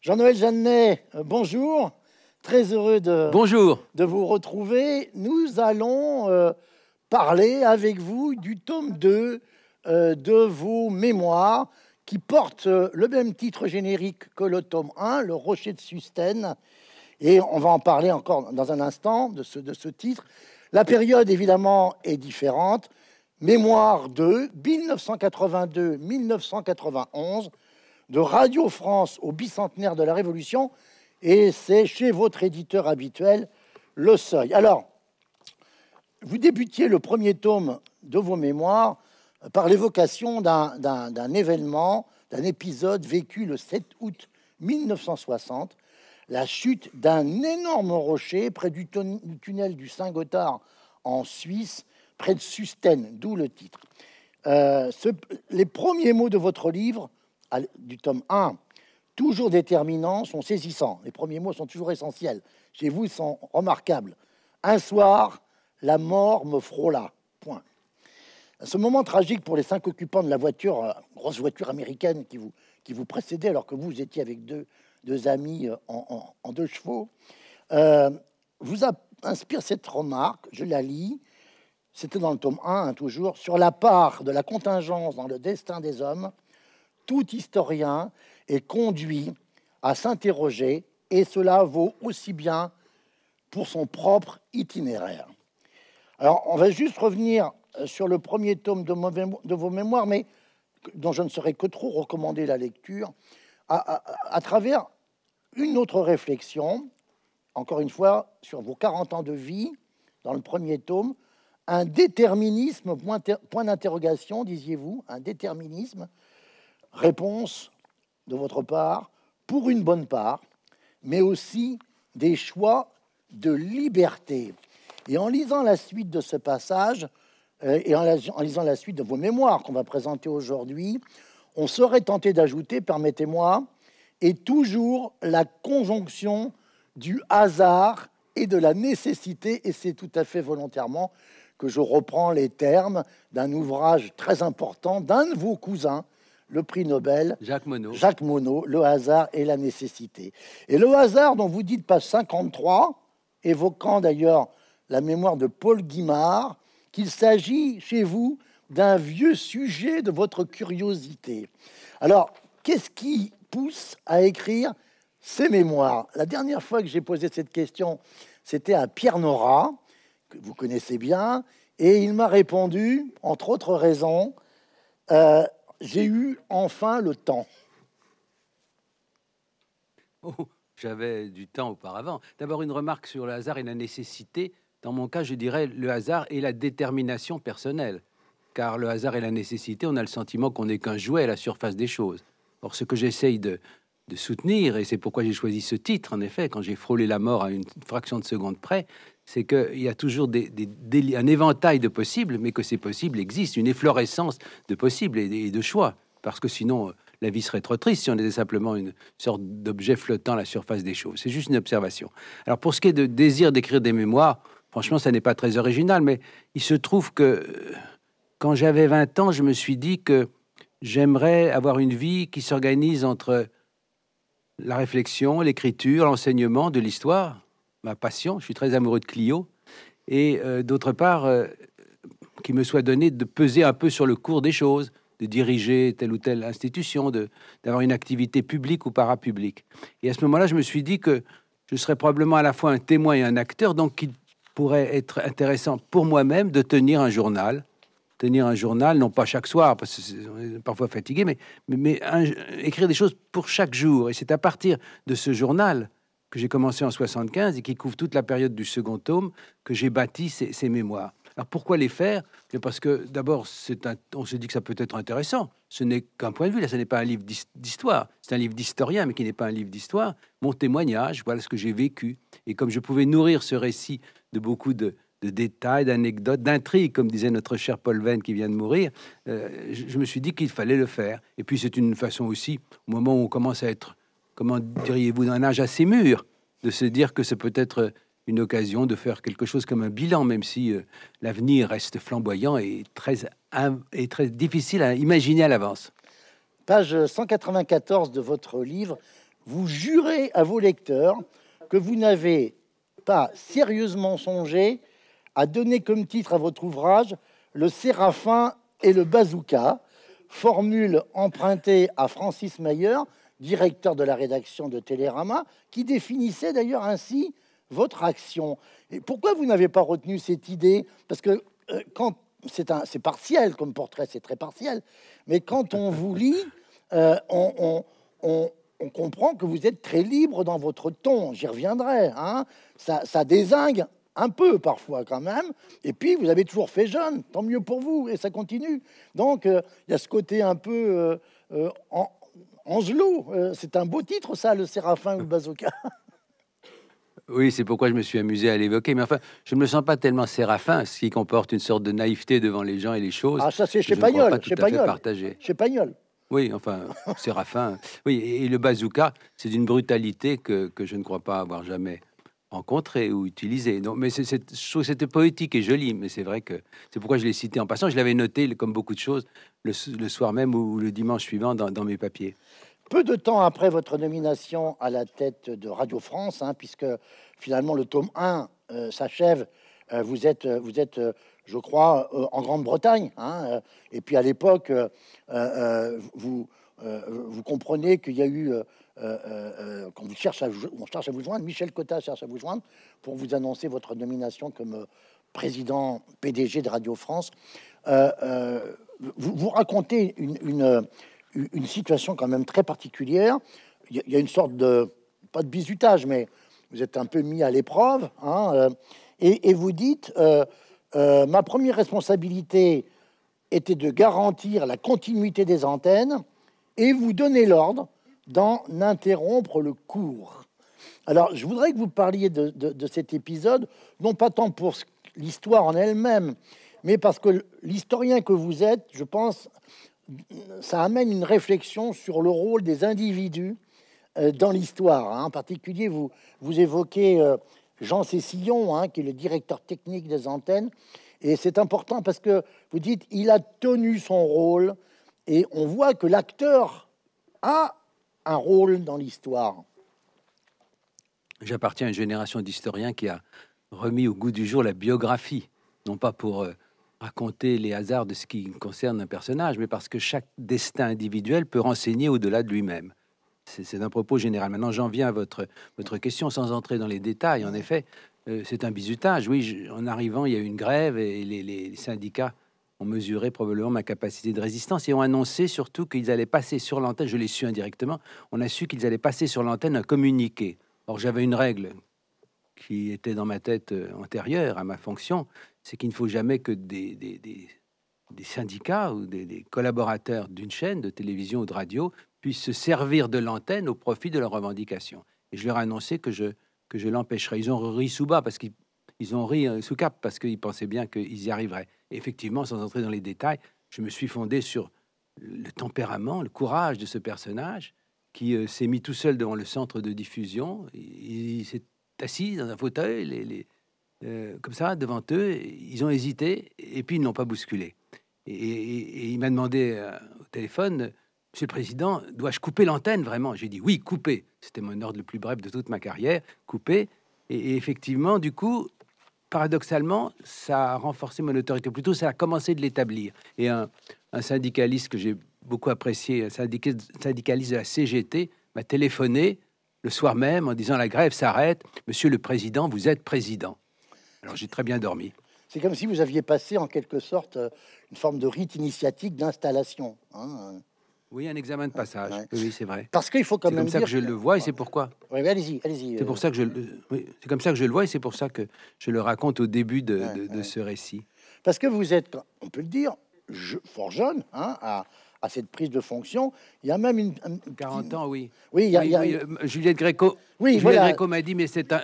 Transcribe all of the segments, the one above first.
Jean-Noël Jeannet, euh, bonjour. Très heureux de, Bonjour. de vous retrouver. Nous allons euh, parler avec vous du tome 2 euh, de vos mémoires qui porte euh, le même titre générique que le tome 1, Le Rocher de Sustène. Et on va en parler encore dans un instant de ce, de ce titre. La période, évidemment, est différente. Mémoire 2, 1982-1991, de Radio France au bicentenaire de la Révolution, et c'est chez votre éditeur habituel, Le Seuil. Alors, vous débutiez le premier tome de vos mémoires par l'évocation d'un- événement, d'un épisode vécu le 7 août 1960, la chute d'un énorme rocher près du, tunnel du Saint-Gothard en Suisse, près de Sustène, d'où le titre. Euh, les premiers mots de votre livre, du tome 1, toujours déterminants, sont saisissants. Les premiers mots sont toujours essentiels. Chez vous, ils sont remarquables. Un soir, la mort me frôla. Point. Ce moment tragique pour les cinq occupants de la voiture, euh, grosse voiture américaine qui vous, qui vous précédait alors que vous étiez avec deux, deux amis euh, en, deux chevaux, euh, vous inspire cette remarque, je la lis, c'était dans le tome 1, hein, toujours, sur la part de la contingence dans le destin des hommes, tout historien est conduit à s'interroger, et cela vaut aussi bien pour son propre itinéraire. Alors, on va juste revenir euh, sur le premier tome de, vos mémoires, mais dont je ne saurais que trop recommander la lecture, à, travers une autre réflexion, encore une fois, sur vos 40 ans de vie, dans le premier tome, un déterminisme, point, ter- point d'interrogation, disiez-vous, un déterminisme, réponse de votre part, pour une bonne part, mais aussi des choix de liberté. Et en lisant la suite de ce passage, euh, et en, en lisant la suite de vos mémoires qu'on va présenter aujourd'hui, on serait tenté d'ajouter, permettez-moi, et toujours la conjonction du hasard et de la nécessité, et c'est tout à fait volontairement que je reprends les termes d'un ouvrage très important d'un de vos cousins, le prix Nobel, Jacques Monod. Jacques Monod, Le hasard et la nécessité. Et le hasard dont vous dites page 53, évoquant d'ailleurs la mémoire de Paul Guimard, qu'il s'agit chez vous d'un vieux sujet de votre curiosité. Alors, qu'est-ce qui pousse à écrire ces mémoires? La dernière fois que j'ai posé cette question, c'était à Pierre Nora, que vous connaissez bien, et il m'a répondu, entre autres raisons, euh, j'ai eu enfin le temps. Oh, J'avais du temps auparavant. D'abord, une remarque sur le hasard et la nécessité. Dans mon cas, je dirais le hasard et la détermination personnelle. Car le hasard et la nécessité, on a le sentiment qu'on n'est qu'un jouet à la surface des choses. Or, ce que j'essaye de, de soutenir, et c'est pourquoi j'ai choisi ce titre, en effet, quand j'ai frôlé la mort à une fraction de seconde près, c'est qu'il y a toujours des, un éventail de possibles, mais que ces possibles existent, une efflorescence de possibles et, et de choix. Parce que sinon, euh, la vie serait trop triste si on était simplement une sorte d'objet flottant à la surface des choses. C'est juste une observation. Alors, pour ce qui est de désir d'écrire des mémoires, franchement, ça n'est pas très original, mais il se trouve que euh, quand j'avais 20 ans, je me suis dit que j'aimerais avoir une vie qui s'organise entre la réflexion, l'écriture, l'enseignement de l'histoire, ma passion, je suis très amoureux de Clio, et euh, d'autre part, euh, qui me soit donné de peser un peu sur le cours des choses, de diriger telle ou telle institution, d'avoir une activité publique ou parapublique. Et à ce moment-là, je me suis dit que je serais probablement à la fois un témoin et un acteur, donc il pourrait être intéressant pour moi-même de tenir un journal, tenir un journal, non pas chaque soir, parce que c'est- on est parfois fatigué, mais, écrire des choses pour chaque jour. Et c'est à partir de ce journal que j'ai commencé en 75 et qui couvre toute la période du second tome que j'ai bâti ces, mémoires. Alors pourquoi les faire? Parce que d'abord, on se dit que ça peut être intéressant. Ce n'est qu'un point de vue, là, ce n'est pas un livre d'his- d'histoire. C'est un livre d'historien, mais qui n'est pas un livre d'histoire. Mon témoignage, voilà ce que j'ai vécu. Et comme je pouvais nourrir ce récit de beaucoup de, détails, d'anecdotes, d'intrigues, comme disait notre cher Paul Venn qui vient de mourir, euh, je me suis dit qu'il fallait le faire. Et puis c'est une façon aussi, au moment où on commence à être, comment diriez-vous, d'un âge assez mûr, de se dire que c'est peut-être une occasion de faire quelque chose comme un bilan, même si euh, l'avenir reste flamboyant et très, et très difficile à imaginer à l'avance. Page 194 de votre livre, vous jurez à vos lecteurs que vous n'avez pas sérieusement songé à donner comme titre à votre ouvrage Le Séraphin et le Bazooka, formule empruntée à Francis Mayer, directeur de la rédaction de Télérama, qui définissait d'ailleurs ainsi votre action. Et pourquoi vous n'avez pas retenu cette idée? Parce que euh, quand c'est partiel comme portrait, c'est très partiel, mais quand on vous lit, euh, on, comprend que vous êtes très libre dans votre ton. J'y reviendrai. Hein. Ça, ça désingue un peu parfois quand même. Et puis, vous avez toujours fait jeune, tant mieux pour vous, et ça continue. Donc, euh, il y a ce côté un peu en, Angelot, euh, c'est un beau titre, ça, le Séraphin ou le Bazooka. Oui, c'est pourquoi je me suis amusé à l'évoquer. Mais enfin, je ne me sens pas tellement séraphin, ce qui comporte une sorte de naïveté devant les gens et les choses. Ah, ça, c'est chez Pagnol. Chez Pagnol. Chez Pagnol. Oui, enfin, séraphin. Oui, et le bazooka, c'est d'une brutalité que, que, je ne crois pas avoir jamais rencontré ou utilisé. Donc, mais c'est, c'était poétique et joli, mais c'est vrai que c'est pourquoi je l'ai cité en passant. Je l'avais noté, comme beaucoup de choses, le, soir même ou le dimanche suivant dans, mes papiers. Peu de temps après votre nomination à la tête de Radio France, hein, puisque finalement le tome 1 euh, s'achève, euh, vous êtes, vous êtes je crois, euh, en Grande-Bretagne. Hein, et puis à l'époque, vous comprenez qu'il y a eu euh, euh, euh, à, on cherche à vous joindre, Michel Cotta cherche à vous joindre pour vous annoncer votre nomination comme président PDG de Radio France. Vous, racontez une, situation quand même très particulière. Il y, a une sorte de, pas de bizutage, mais vous êtes un peu mis à l'épreuve. Hein, et, et, vous dites, ma première responsabilité était de garantir la continuité des antennes et vous donnez l'ordre d'en interrompre le cours. Alors, je voudrais que vous parliez de, cet épisode, non pas tant pour l'histoire en elle-même, mais parce que l'historien que vous êtes, je pense, ça amène une réflexion sur le rôle des individus euh, dans l'histoire. Hein. En particulier, vous, vous évoquez euh, Jean Cécillon, hein, qui est le directeur technique des antennes, et c'est important parce que vous dites il a tenu son rôle, et on voit que l'acteur a rôle dans l'histoire J'appartiens à une génération d'historiens qui a remis au goût du jour la biographie, non pas pour euh, raconter les hasards de ce qui concerne un personnage, mais parce que chaque destin individuel peut renseigner au-delà de lui-même. C'est un propos général. Maintenant, j'en viens à votre, votre question sans entrer dans les détails. En effet, euh, c'est un bizutage. Oui, en arrivant, il y a eu une grève et les syndicats ont mesuré probablement ma capacité de résistance et ont annoncé surtout qu'ils allaient passer sur l'antenne, je l'ai su indirectement, on a su qu'ils allaient passer sur l'antenne un communiqué. Or, j'avais une règle qui était dans ma tête euh, antérieure à ma fonction, c'est qu'il ne faut jamais que des, syndicats ou des, collaborateurs d'une chaîne de télévision ou de radio puissent se servir de l'antenne au profit de leurs revendications. Et je leur ai annoncé que je, que je l'empêcherais. Ils ont ri sous bas parce qu'ils ils ont ri euh, sous cap parce qu'ils pensaient bien qu'ils y arriveraient. Effectivement, sans entrer dans les détails, je me suis fondé sur le tempérament, le courage de ce personnage qui euh, s'est mis tout seul devant le centre de diffusion. Il, s'est assis dans un fauteuil, euh, comme ça, devant eux. Ils ont hésité et puis ils n'ont pas bousculé. Et, il m'a demandé au téléphone, Monsieur le Président, dois-je couper l'antenne vraiment? J'ai dit oui, couper. C'était mon ordre le plus bref de toute ma carrière, couper. et effectivement, du coup, paradoxalement, ça a renforcé mon autorité. Plutôt, ça a commencé de l'établir. Et un, syndicaliste que j'ai beaucoup apprécié, un syndicaliste de la CGT, m'a téléphoné le soir même en disant la grève s'arrête. Monsieur le Président, vous êtes président. Alors j'ai très bien dormi. C'est comme si vous aviez passé en quelque sorte euh, une forme de rite initiatique d'installation. Hein. Oui, un examen de passage. Oui, c'est vrai. Parce qu'il faut quand même. C'est comme ça que je le vois et c'est pourquoi. Oui, allez-y, allez-y. C'est pour ça que je. c'est comme ça que je le vois et c'est pour ça que je le raconte au début de, ce récit. Parce que vous êtes, on peut le dire, fort jeune, hein, à, à cette prise de fonction. Il y a même une... 40 ans, oui. Oui, il y a... Euh, Juliette Gréco, oui, Juliette Gréco m'a dit, mais c'est un,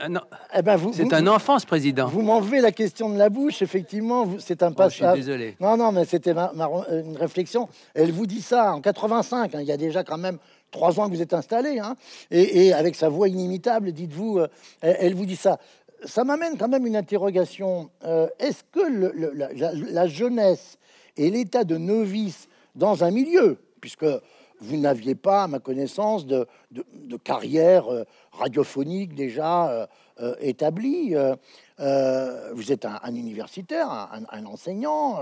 eh ben vous, c'est un enfant, ce président. Vous m'enlevez la question de la bouche, effectivement, c'est un passage... Oh, je suis désolé. Non, non, mais c'était une réflexion. Elle vous dit ça en 85, hein, il y a déjà quand même trois ans que vous êtes installé, hein, et, avec sa voix inimitable, dites-vous, euh, elle, vous dit ça. Ça m'amène quand même une interrogation. Euh, est-ce que le, la, la, jeunesse et l'état de novice dans un milieu, puisque vous n'aviez pas, à ma connaissance, de, carrière euh, radiophonique déjà euh, euh, établie. vous êtes un, universitaire, un, enseignant,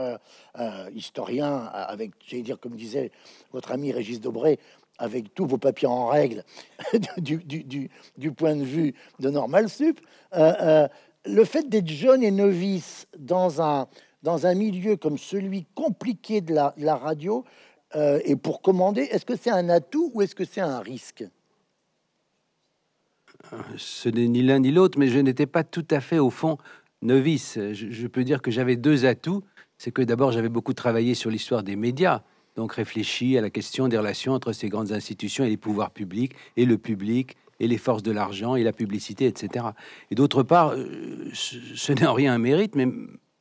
historien, avec, j'allais dire, comme disait votre ami Régis Debré, avec tous vos papiers en règle du, du, du, point de vue de Normal Sup. le fait d'être jeune et novice dans un, dans un milieu comme celui compliqué de la, radio, euh, et pour commander, est-ce que c'est un atout ou est-ce que c'est un risque? Ce n'est ni l'un ni l'autre, mais je n'étais pas tout à fait au fond novice. Je, peux dire que j'avais deux atouts. C'est que d'abord, j'avais beaucoup travaillé sur l'histoire des médias, donc réfléchi à la question des relations entre ces grandes institutions et les pouvoirs publics, et le public, et les forces de l'argent, et la publicité, etc. Et d'autre part, euh, ce n'est en rien un mérite, mais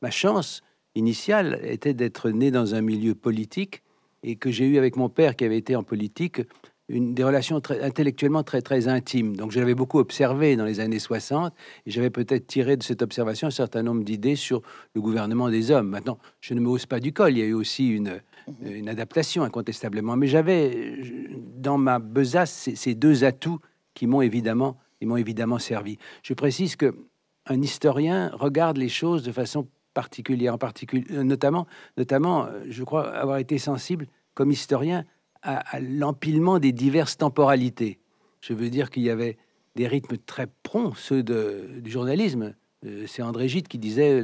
ma chance initiale était d'être né dans un milieu politique et que j'ai eu avec mon père qui avait été en politique une, des relations très, intellectuellement très très intimes. Donc je l'avais beaucoup observé dans les années 60 et j'avais peut-être tiré de cette observation un certain nombre d'idées sur le gouvernement des hommes. Maintenant, je ne me hausse pas du col, il y a eu aussi une, une adaptation incontestablement, mais j'avais dans ma besace ces, deux atouts qui m'ont évidemment, ils m'ont évidemment servi. Je précise que un historien regarde les choses de façon particulière, en particulier, euh, notamment, notamment, euh, je crois avoir été sensible comme historien à, l'empilement des diverses temporalités. Je veux dire qu'il y avait des rythmes très prompts, ceux de, du journalisme. Euh, c'est André Gide qui disait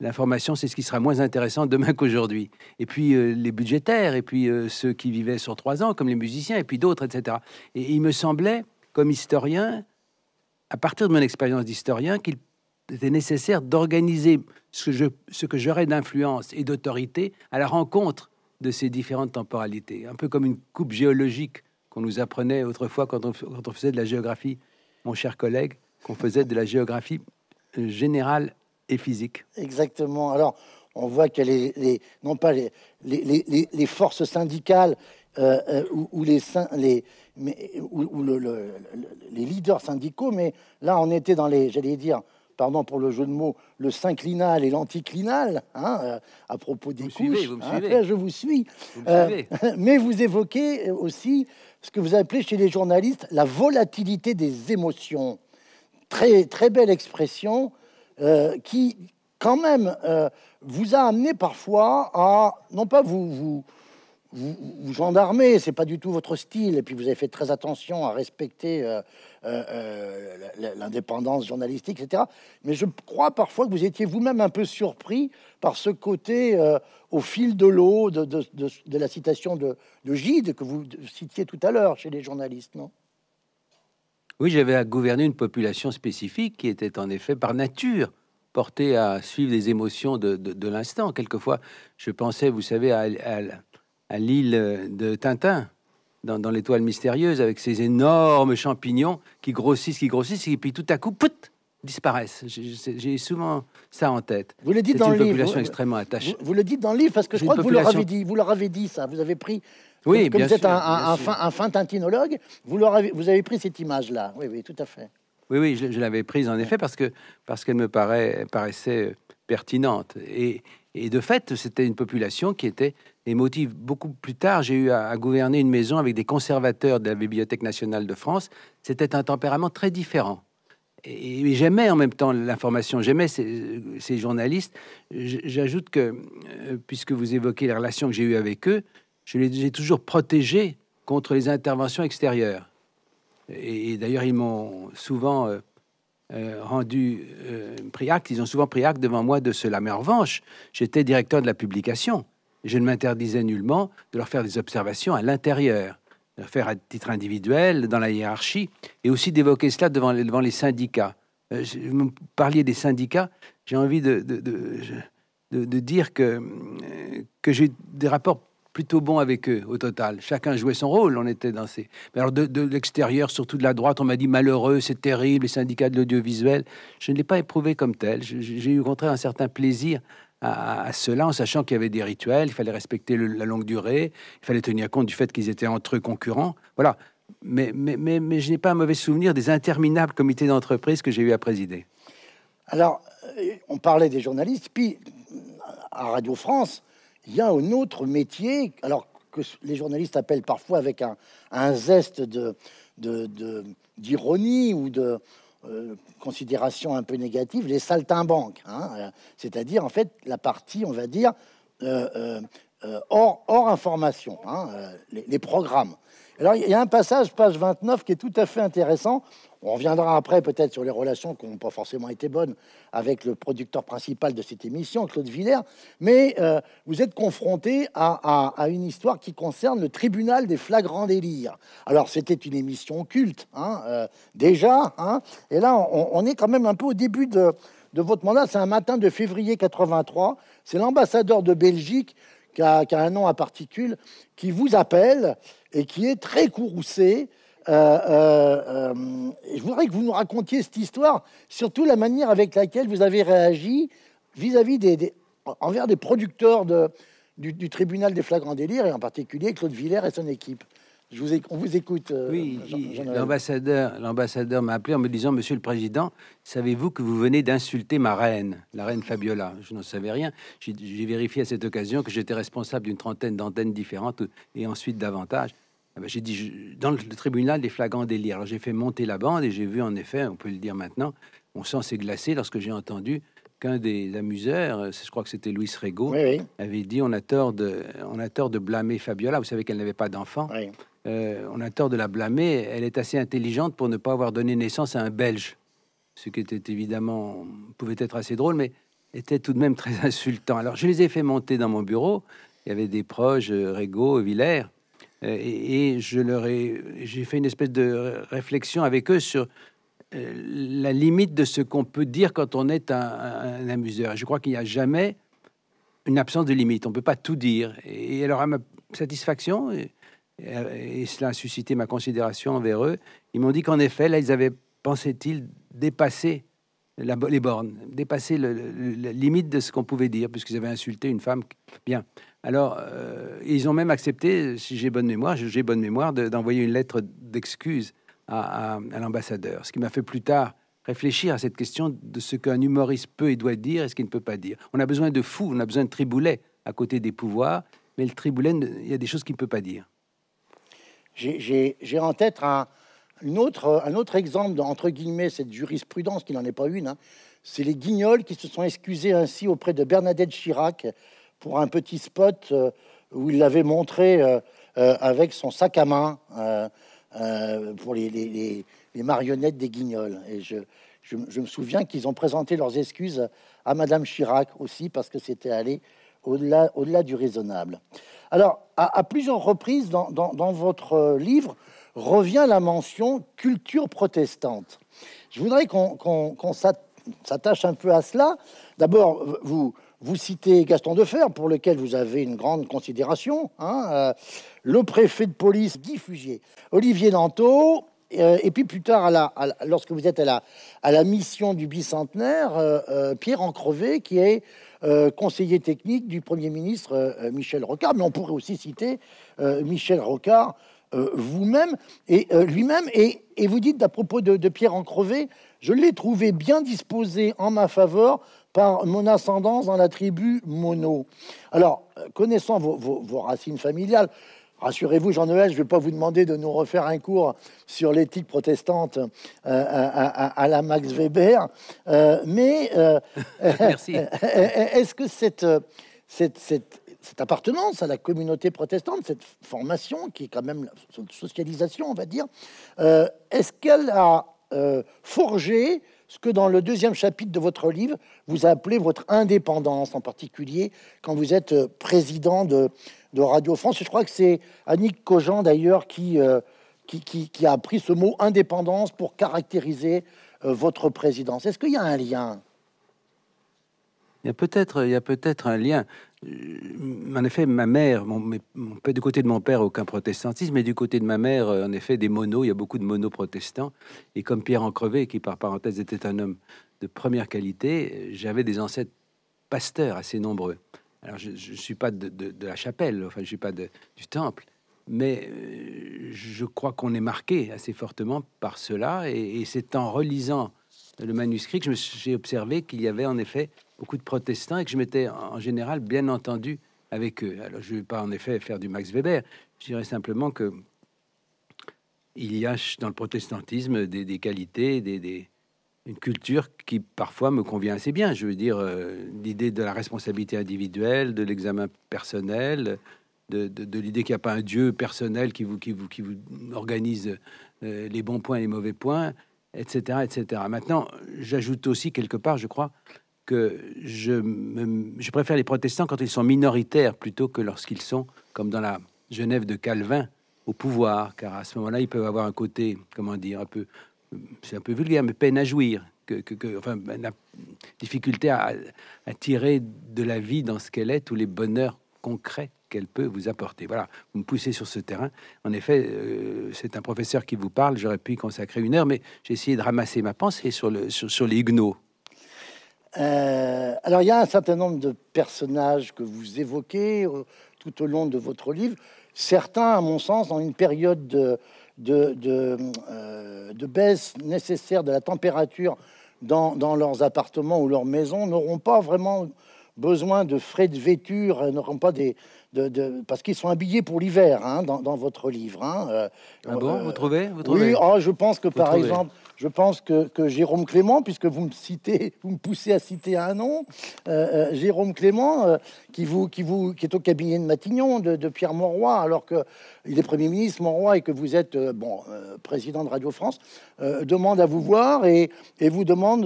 l'information, c'est ce qui sera moins intéressant demain qu'aujourd'hui. Et puis les budgétaires, et puis ceux qui vivaient sur trois ans, comme les musiciens, et puis d'autres, etc. Et il me semblait, comme historien, à partir de mon expérience d'historien, qu'il était nécessaire d'organiser ce que, j'aurais d'influence et d'autorité à la rencontre de ces différentes temporalités. Un peu comme une coupe géologique qu'on nous apprenait autrefois quand on, faisait de la géographie, mon cher collègue, qu'on faisait de la géographie euh, générale et physique. Exactement. Alors, on voit que les, les non pas les, les, les forces syndicales euh, euh, ou, les, les, mais, ou, le, les leaders syndicaux, mais là, on était dans les, j'allais dire, pardon pour le jeu de mots, le synclinal et l'anticlinal, hein, euh, à propos des couches. vous me hein, je vous suis. Euh, mais vous évoquez aussi ce que vous appelez chez les journalistes la volatilité des émotions. Très, très belle expression euh, qui, quand même, vous a amené parfois à, non pas vous, vous vous, vous gendarmez, c'est pas du tout votre style, et puis vous avez fait très attention à respecter euh, euh, euh, l'indépendance journalistique, etc. Mais je crois parfois que vous étiez vous-même un peu surpris par ce côté au fil de l'eau de, la citation de, Gide que vous citiez tout à l'heure chez les journalistes, non? Oui, j'avais à gouverner une population spécifique qui était en effet par nature portée à suivre les émotions de, l'instant. Quelquefois, je pensais, vous savez, à l'île de Tintin, dans, l'étoile mystérieuse, avec ces énormes champignons qui grossissent, qui grossissent, et puis tout à coup, pout, disparaissent. J'ai souvent ça en tête. Vous le dites dans une le population extrêmement attachée. Vous, le dites dans le livre parce que je crois que vous leur avez dit, vous leur avez dit ça. Vous avez pris. Oui, comme, bien vous êtes un, un, fin, un, fin, tintinologue, vous, leur avez, vous avez pris cette image-là. Oui, oui, tout à fait. Oui, oui, je, l'avais prise en effet parce que parce qu'elle me paraît, paraissait pertinente. Et, et de fait, c'était une population qui était émotive. Beaucoup plus tard, j'ai eu à, gouverner une maison avec des conservateurs de la Bibliothèque nationale de France. C'était un tempérament très différent. Et, j'aimais en même temps l'information, j'aimais ces, journalistes. J'ajoute que, euh, puisque vous évoquez les relations que j'ai eues avec eux, je les ai toujours protégés contre les interventions extérieures. Et, d'ailleurs, ils m'ont souvent euh, euh, rendu euh, pris acte, ils ont souvent pris acte devant moi de cela. Mais en revanche, j'étais directeur de la publication. Je ne m'interdisais nullement de leur faire des observations à l'intérieur, de leur faire à titre individuel, dans la hiérarchie, et aussi d'évoquer cela devant, les syndicats. Euh, vous me parliez des syndicats, j'ai envie de, de, de, dire que, que j'ai des rapports plutôt bon avec eux au total. Chacun jouait son rôle, on était dans ces... Mais alors de, l'extérieur, surtout de la droite, on m'a dit malheureux, c'est terrible, les syndicats de l'audiovisuel. Je ne l'ai pas éprouvé comme tel. J'ai eu au contraire un certain plaisir à, cela, en sachant qu'il y avait des rituels, il fallait respecter la longue durée, il fallait tenir compte du fait qu'ils étaient entre eux concurrents. Voilà. Mais, mais, mais, mais je n'ai pas un mauvais souvenir des interminables comités d'entreprise que j'ai eu à présider. Alors, euh, on parlait des journalistes, puis à Radio France, il y a un autre métier, alors que les journalistes appellent parfois avec un, un zeste de, d'ironie ou de euh, considération un peu négative, les saltimbanques, hein, c'est-à-dire en fait la partie, on va dire, euh, hors, hors information, hein, les, programmes. Alors il y a un passage, page 29, qui est tout à fait intéressant. On reviendra après peut-être sur les relations qui n'ont pas forcément été bonnes avec le producteur principal de cette émission, Claude Villers, mais euh, vous êtes confronté à, une histoire qui concerne le tribunal des flagrants délires. Alors c'était une émission culte, hein, euh, déjà, hein, et là on, est quand même un peu au début de, votre mandat, c'est un matin de février 83, c'est l'ambassadeur de Belgique qui a, qui a, un nom à particules, qui vous appelle et qui est très courroucé euh, euh, euh, je voudrais que vous nous racontiez cette histoire, surtout la manière avec laquelle vous avez réagi vis-à-vis des, envers des producteurs de, du, tribunal des flagrants délires, et en particulier Claude Villers et son équipe. Je vous, on vous écoute. oui, l'ambassadeur, l'ambassadeur m'a appelé en me disant, Monsieur le Président, savez-vous que vous venez d'insulter ma reine, la reine Fabiola? Je n'en savais rien. J'ai vérifié à cette occasion que j'étais responsable d'une trentaine d'antennes différentes et ensuite davantage. Ah ben, j'ai dit, dans le tribunal des flagrants délires. Alors j'ai fait monter la bande et j'ai vu en effet, on peut le dire maintenant, mon sang s'est glacé lorsque j'ai entendu qu'un des amuseurs, euh, je crois que c'était Louis Rego, avait dit on a tort de, on a tort de blâmer Fabiola. Vous savez qu'elle n'avait pas d'enfant. Euh, on a tort de la blâmer. Elle est assez intelligente pour ne pas avoir donné naissance à un Belge, ce qui était évidemment pouvait être assez drôle, mais était tout de même très insultant. Alors je les ai fait monter dans mon bureau. Il y avait des proches, euh, Rego, Villers. Euh, et, je leur ai, j'ai fait une espèce de réflexion avec eux sur euh, la limite de ce qu'on peut dire quand on est un, amuseur. Je crois qu'il n'y a jamais une absence de limite. On ne peut pas tout dire. Et alors, à ma satisfaction, et, cela a suscité ma considération envers eux, ils m'ont dit qu'en effet, là, ils avaient, pensait-il, dépassé les bornes, dépassé la limite de ce qu'on pouvait dire, puisqu'ils avaient insulté une femme. Bien. Alors, euh, ils ont même accepté, si j'ai bonne mémoire, j'ai bonne mémoire, d'envoyer une lettre d'excuse à, l'ambassadeur. Ce qui m'a fait plus tard réfléchir à cette question de ce qu'un humoriste peut et doit dire et ce qu'il ne peut pas dire. On a besoin de fous, on a besoin de triboulets à côté des pouvoirs, mais le triboulet, il y a des choses qu'il ne peut pas dire. J'ai en tête un, autre, exemple, de, entre guillemets, cette jurisprudence, qui n'en est pas une. Hein. C'est les guignols qui se sont excusés ainsi auprès de Bernadette Chirac pour un petit spot euh, où il l'avait montré euh, euh, avec son sac à main pour les, marionnettes des Guignols. Et je, me souviens qu'ils ont présenté leurs excuses à Madame Chirac aussi parce que c'était allé au-delà au -delà du raisonnable. Alors, à, plusieurs reprises dans, dans, votre livre, revient la mention culture protestante. Je voudrais qu'on s'attache un peu à cela. D'abord, vous, vous citez Gaston Defer, pour lequel vous avez une grande considération, hein, euh, le préfet de police Guy Fugier, Olivier Nanteau, euh, et puis plus tard, à la, lorsque vous êtes à la, mission du bicentenaire, euh, Pierre Encrevé, qui est conseiller technique du Premier ministre Michel Rocard, mais on pourrait aussi citer Michel Rocard vous-même et lui-même, et, vous dites à propos de, de Pierre Encrevé, je l'ai trouvé bien disposé en ma faveur par mon ascendance dans la tribu Mono. Alors, euh, connaissant vos, racines familiales, Rassurez-vous, Jean-Noël, je ne vais pas vous demander de nous refaire un cours sur l'éthique protestante euh, à, la Max Weber, euh, mais est-ce que cette, cette, cette, cette, appartenance à la communauté protestante, cette formation qui est quand même la socialisation, on va dire, est-ce qu'elle a forgé ce que dans le deuxième chapitre de votre livre, vous appelez votre indépendance, en particulier quand vous êtes euh, président de, Radio France. Je crois que c'est Annick Cogent, d'ailleurs, euh, qui, qui, a pris ce mot indépendance pour caractériser euh, votre présidence. Est-ce qu'il y a un lien? Il y a peut-être, il y a peut-être un lien. Euh, en effet, ma mère, mon, du côté de mon père, aucun protestantisme, mais du côté de ma mère, euh, en effet, des monos. Il y a beaucoup de monos protestants. Et comme Pierre Encrevé, qui par parenthèse était un homme de première qualité, j'avais des ancêtres pasteurs assez nombreux. Alors, je ne suis pas de, la chapelle, enfin, je suis pas du temple, mais euh, je crois qu'on est marqué assez fortement par cela. Et, et c'est en relisant le manuscrit que j'ai observé qu'il y avait en effet beaucoup de protestants et que je m'étais en général bien entendu avec eux. Alors, je ne vais pas en effet faire du Max Weber. Je dirais simplement que il y a dans le protestantisme des, qualités, des, une culture qui parfois me convient assez bien. Je veux dire, euh, l'idée de la responsabilité individuelle, de l'examen personnel, de, l'idée qu'il n'y a pas un Dieu personnel qui vous, qui vous, qui vous organise euh, les bons points et les mauvais points, etc. etc. Maintenant, j'ajoute aussi quelque part, je crois, que je, préfère les protestants quand ils sont minoritaires plutôt que lorsqu'ils sont, comme dans la Genève de Calvin, au pouvoir, car à ce moment-là, ils peuvent avoir un côté, comment dire, un peu, c'est un peu vulgaire, mais peine à jouir, enfin, la difficulté à, tirer de la vie dans ce qu'elle est tous les bonheurs concrets qu'elle peut vous apporter. Voilà, vous me poussez sur ce terrain. En effet, euh, c'est un professeur qui vous parle. J'aurais pu y consacrer une heure, mais j'ai essayé de ramasser ma pensée sur, sur les huguenots. Euh, alors, il y a un certain nombre de personnages que vous évoquez euh, tout au long de votre livre. Certains, à mon sens, dans une période de, de, de, baisse nécessaire de la température dans, dans, leurs appartements ou leurs maisons, n'auront pas vraiment besoin de frais de vêture, n'auront pas des, de, parce qu'ils sont habillés pour l'hiver hein, dans, dans, votre livre. Hein, euh, ah bon, vous trouvez, vous trouvez? Oui, oh, je pense que par exemple, je pense que, que, Jérôme Clément, puisque vous me citez, vous me poussez à citer un nom, euh, euh, Jérôme Clément, qui, vous, qui, vous, qui est au cabinet de Matignon, de, de Pierre Monroy, alors qu'il est Premier ministre Monroy et que vous êtes bon, président de Radio France, demande à vous voir et, et vous demande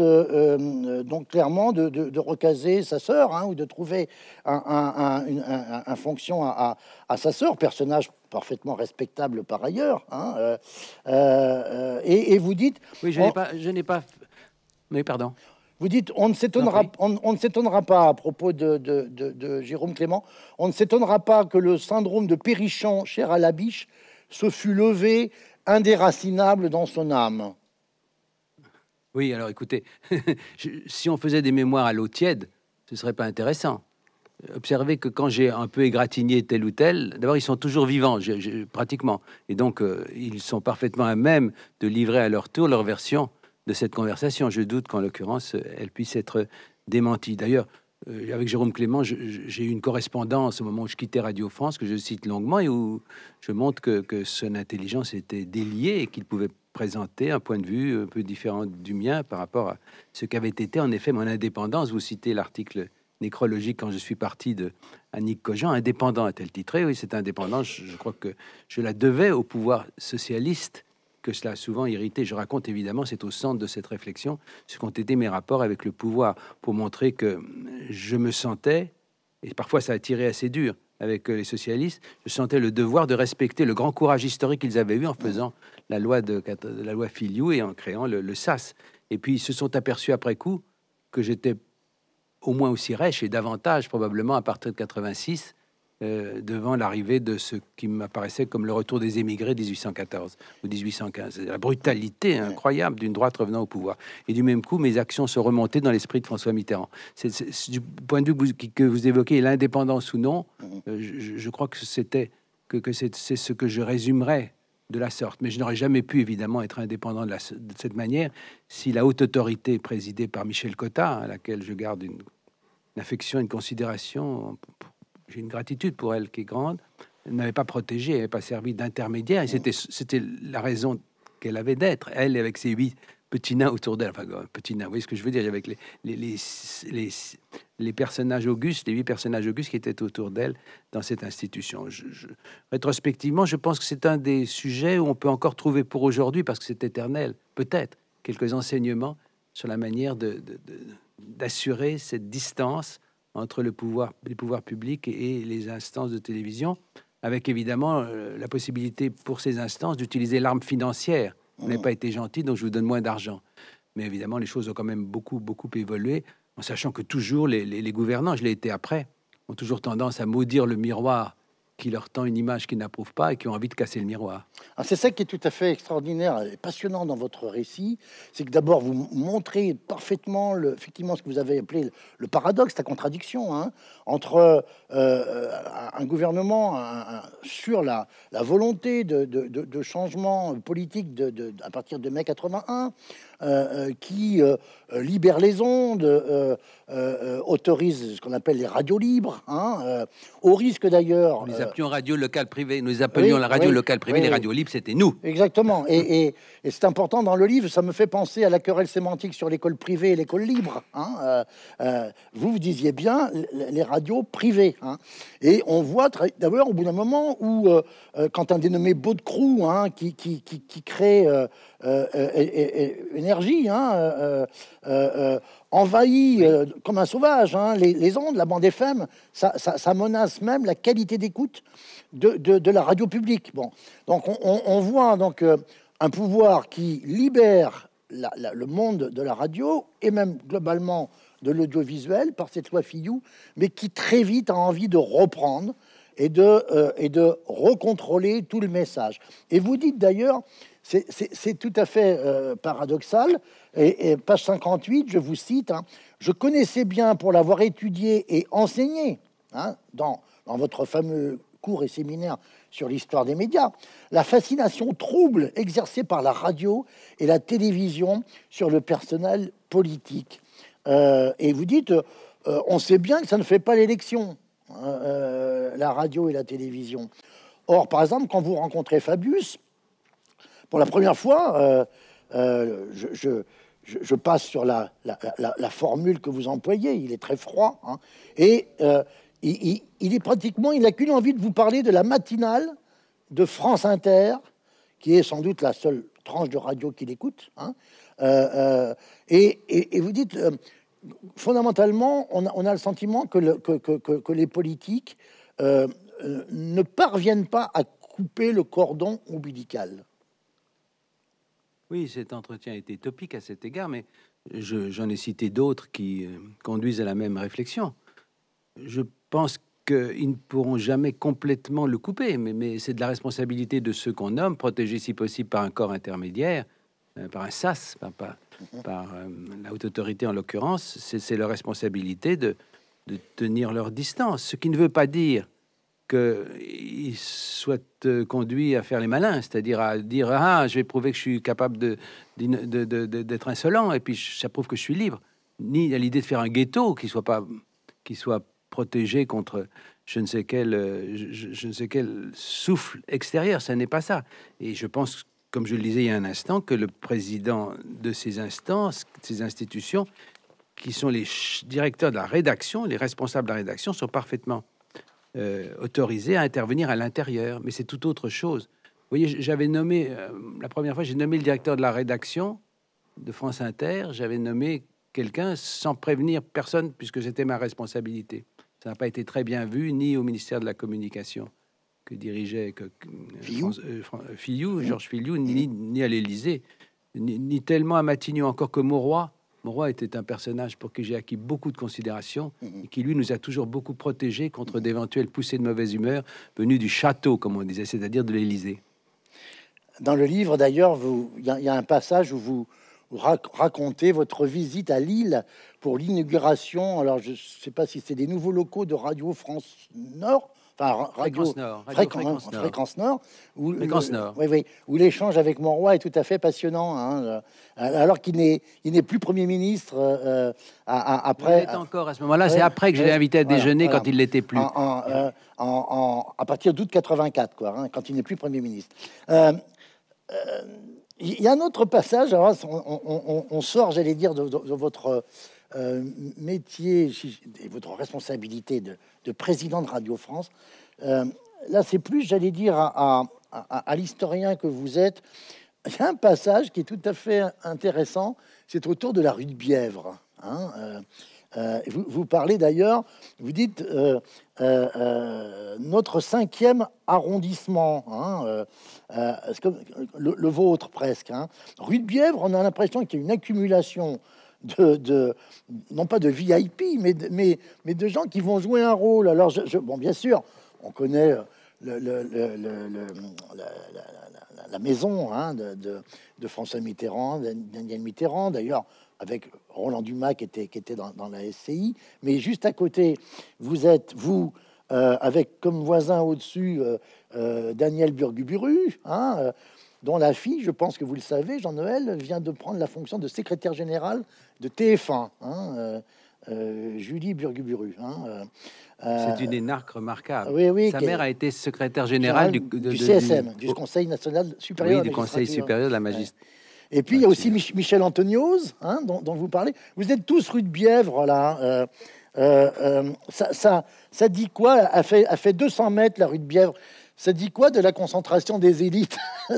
donc clairement de, de, recaser sa sœur hein, ou de trouver un, un, un, un fonction à, sa sœur, personnage parfaitement respectable par ailleurs. Hein, euh, euh, et, vous dites... Oui, je n'ai pas... Je n'ai pas... Oui, pardon. Vous dites, on ne s'étonnera, on, ne s'étonnera pas à propos de, de, Jérôme Clément, on ne s'étonnera pas que le syndrome de Périchon, cher à la biche, se fût levé indéracinable dans son âme. Oui, alors écoutez, si on faisait des mémoires à l'eau tiède, ce serait pas intéressant. Observez que quand j'ai un peu égratigné tel ou tel, d'abord ils sont toujours vivants, pratiquement, et donc euh, ils sont parfaitement à même de livrer à leur tour leur version de cette conversation. Je doute qu'en l'occurrence elle puisse être démentie. D'ailleurs, euh, avec Jérôme Clément, j'ai eu une correspondance au moment où je quittais Radio France que je cite longuement et où je montre que, son intelligence était déliée et qu'il pouvait présenter un point de vue un peu différent du mien par rapport à ce qu'avait été en effet mon indépendance. Vous citez l'article nécrologique quand je suis parti de Annick Cogent, indépendant a-t-elle titré? Oui, c'est indépendant. Je, crois que je la devais au pouvoir socialiste que cela a souvent irrité. Je raconte évidemment, c'est au centre de cette réflexion, ce qu'ont été mes rapports avec le pouvoir pour montrer que je me sentais, et parfois ça a tiré assez dur avec les socialistes, je sentais le devoir de respecter le grand courage historique qu'ils avaient eu en faisant la loi de, la loi Filiou et en créant le, le SAS. Et puis ils se sont aperçus après coup que j'étais au moins aussi riche et davantage probablement à partir de 86 euh, devant l'arrivée de ce qui m'apparaissait comme le retour des émigrés 1814 ou 1815. La brutalité incroyable d'une droite revenant au pouvoir. Et du même coup, mes actions se remontaient dans l'esprit de François Mitterrand. C'est, du point de vue que vous, évoquez, l'indépendance ou non, euh, je, crois que c'était que, que c'est, ce que je résumerais de la sorte. Mais je n'aurais jamais pu, évidemment, être indépendant de, de, cette manière si la haute autorité présidée par Michel Cotta, à laquelle je garde une une affection, une considération. J'ai une gratitude pour elle qui est grande. Elle n'avait pas protégé, elle n'avait pas servi d'intermédiaire. Et c'était, c'était la raison qu'elle avait d'être. Elle, avec ses huit petits nains autour d'elle. Enfin, petits nains, vous voyez ce que je veux dire Avec les, les, les, les, personnages augustes, les huit personnages augustes qui étaient autour d'elle dans cette institution. Je, rétrospectivement, je pense que c'est un des sujets où on peut encore trouver pour aujourd'hui, parce que c'est éternel, peut-être, quelques enseignements sur la manière de d'assurer cette distance entre le pouvoir, les pouvoirs publics et les instances de télévision, avec évidemment euh, la possibilité pour ces instances d'utiliser l'arme financière. On n'a mmh. pas été gentil, donc je vous donne moins d'argent. Mais évidemment, les choses ont quand même beaucoup, beaucoup évolué, en sachant que toujours les, les, gouvernants, je l'ai été après, ont toujours tendance à maudire le miroir qui leur tend une image qu'ils n'approuvent pas et qui ont envie de casser le miroir. Ah, c'est ça qui est tout à fait extraordinaire et passionnant dans votre récit, c'est que d'abord vous montrez parfaitement le, effectivement ce que vous avez appelé le paradoxe, la contradiction hein, entre euh, un gouvernement sur la, volonté de, de, de, changement politique de, à partir de mai 81, euh, euh, qui libère les ondes, autorise ce qu'on appelle les radios libres, hein, au risque d'ailleurs appelions radio locale privée. Nous appelions la radio locale privée, les radios libres, c'était nous. Exactement. Et, c'est important dans le livre, ça me fait penser à la querelle sémantique sur l'école privée et l'école libre. Hein. Euh, euh, vous, vous disiez bien les radios privées. Hein. Et on voit d'ailleurs au bout d'un moment où, euh, quand un dénommé Baudecroux, hein, qui, qui, qui, crée énergie, hein, envahit comme un sauvage les, les, ondes, la bande FM, ça, ça menace même la qualité d'écoute de, la radio publique. Bon, donc on, voit donc euh, un pouvoir qui libère le monde de la radio et même globalement de l'audiovisuel par cette loi Fillou, mais qui très vite a envie de reprendre et de, euh, et de recontrôler tout le message. Et vous dites d'ailleurs, c'est tout à fait euh, paradoxal, et, page 58, je vous cite, hein, je connaissais bien pour l'avoir étudié et enseigné hein, dans, votre fameux cours et séminaires sur l'histoire des médias, la fascination trouble exercée par la radio et la télévision sur le personnel politique. Euh, et vous dites, euh, on sait bien que ça ne fait pas l'élection, hein, la radio et la télévision. Or, par exemple, quand vous rencontrez Fabius, pour la première fois, je, je, passe sur la, formule que vous employez, il est très froid, hein, et il, est pratiquement, il n'a qu'une envie de vous parler de la matinale de France Inter, qui est sans doute la seule tranche de radio qu'il écoute. Hein. Euh, euh, et, vous dites, euh, fondamentalement, on a, le sentiment que, que, les politiques ne parviennent pas à couper le cordon ombilical. Oui, cet entretien était topique à cet égard, mais j'en ai cité d'autres qui conduisent à la même réflexion. Je pense qu'ils ne pourront jamais complètement le couper, mais, c'est de la responsabilité de ceux qu'on nomme, protégés si possible par un corps intermédiaire, euh, par un SAS, par, par, euh, la haute autorité en l'occurrence, c'est leur responsabilité de, tenir leur distance. Ce qui ne veut pas dire qu'ils soient euh, conduits à faire les malins, c'est-à-dire à dire ah je vais prouver que je suis capable de d'être insolent et puis ça prouve que je suis libre. Ni à l'idée de faire un ghetto qui soit pas qui soit protéger contre je ne sais quel, euh, je, ne sais quel souffle extérieur. Ça n'est pas ça. Et je pense, comme je le disais il y a un instant, que le président de ces instances, ces institutions, qui sont les directeurs de la rédaction, les responsables de la rédaction, sont parfaitement euh, autorisés à intervenir à l'intérieur. Mais c'est tout autre chose. Vous voyez, j'avais nommé, euh, la première fois, j'ai nommé le directeur de la rédaction de France Inter, j'avais nommé quelqu'un sans prévenir personne, puisque c'était ma responsabilité. Ça n'a pas été très bien vu, ni au ministère de la Communication que dirigeait que, Fillou, euh, euh, Georges Filiou, ni, à l'Élysée, ni, tellement à Matignon, encore que Mauroy. Mauroy était un personnage pour qui j'ai acquis beaucoup de considération mhm. et qui, lui, nous a toujours beaucoup protégés contre d'éventuelles poussées de mauvaise humeur venues du château, comme on disait, c'est-à-dire de l'Élysée. Dans le livre, d'ailleurs, il y, a un passage où vous, racontez votre visite à Lille pour l'inauguration. Alors, je ne sais pas si c'est des nouveaux locaux de Radio France Nord. Enfin, Radio Fréquence Nord. Fréquence, Nord. Où, Fréquence Nord. Oui, oui. Où l'échange avec mon roi est tout à fait passionnant. Hein, euh, alors qu'il n'est, il n'est plus Premier ministre euh, après. Il encore à ce moment-là. c'est après que je l'ai invité à déjeuner quand il l'était plus. En, en, à partir d'août 84, quoi, hein, quand il n'est plus Premier ministre. Il y a un autre passage, alors on, sort, j'allais dire, de, votre euh, métier et votre responsabilité de, président de Radio France. Euh, là, c'est plus, j'allais dire, à, l'historien que vous êtes. Il y a un passage qui est tout à fait intéressant, c'est autour de la rue de Bièvre. Hein, euh, vous, parlez d'ailleurs, vous dites notre cinquième arrondissement, hein, le, vôtre presque. Hein. Rue de Bièvre, on a l'impression qu'il y a une accumulation de, non pas de VIP, mais de, gens qui vont jouer un rôle. Alors, je, bon, bien sûr, on connaît la, maison hein, de, François Mitterrand, Daniel Mitterrand, d'ailleurs avec Roland Dumas qui était, qui était dans, la SCI. Mais juste à côté, vous êtes, vous, euh, avec comme voisin au-dessus euh, euh, Daniel Burguburu, hein, dont la fille, je pense que vous le savez, Jean-Noël, vient de prendre la fonction de secrétaire général de TF1. Hein, Julie Burguburu. Hein, c'est une énarque remarquable. Oui, oui, Sa mère a été secrétaire générale du, CSM, du, Conseil national supérieur. Oui, du Conseil supérieur de la magistrature. Et puis il y a aussi Michel Antonios, hein, dont, vous parlez. Vous êtes tous rue de Bièvre, là. Euh, euh, euh, ça, ça, ça, dit quoi? A fait, a fait 200 mètres, la rue de Bièvre. Ça dit quoi de la concentration des élites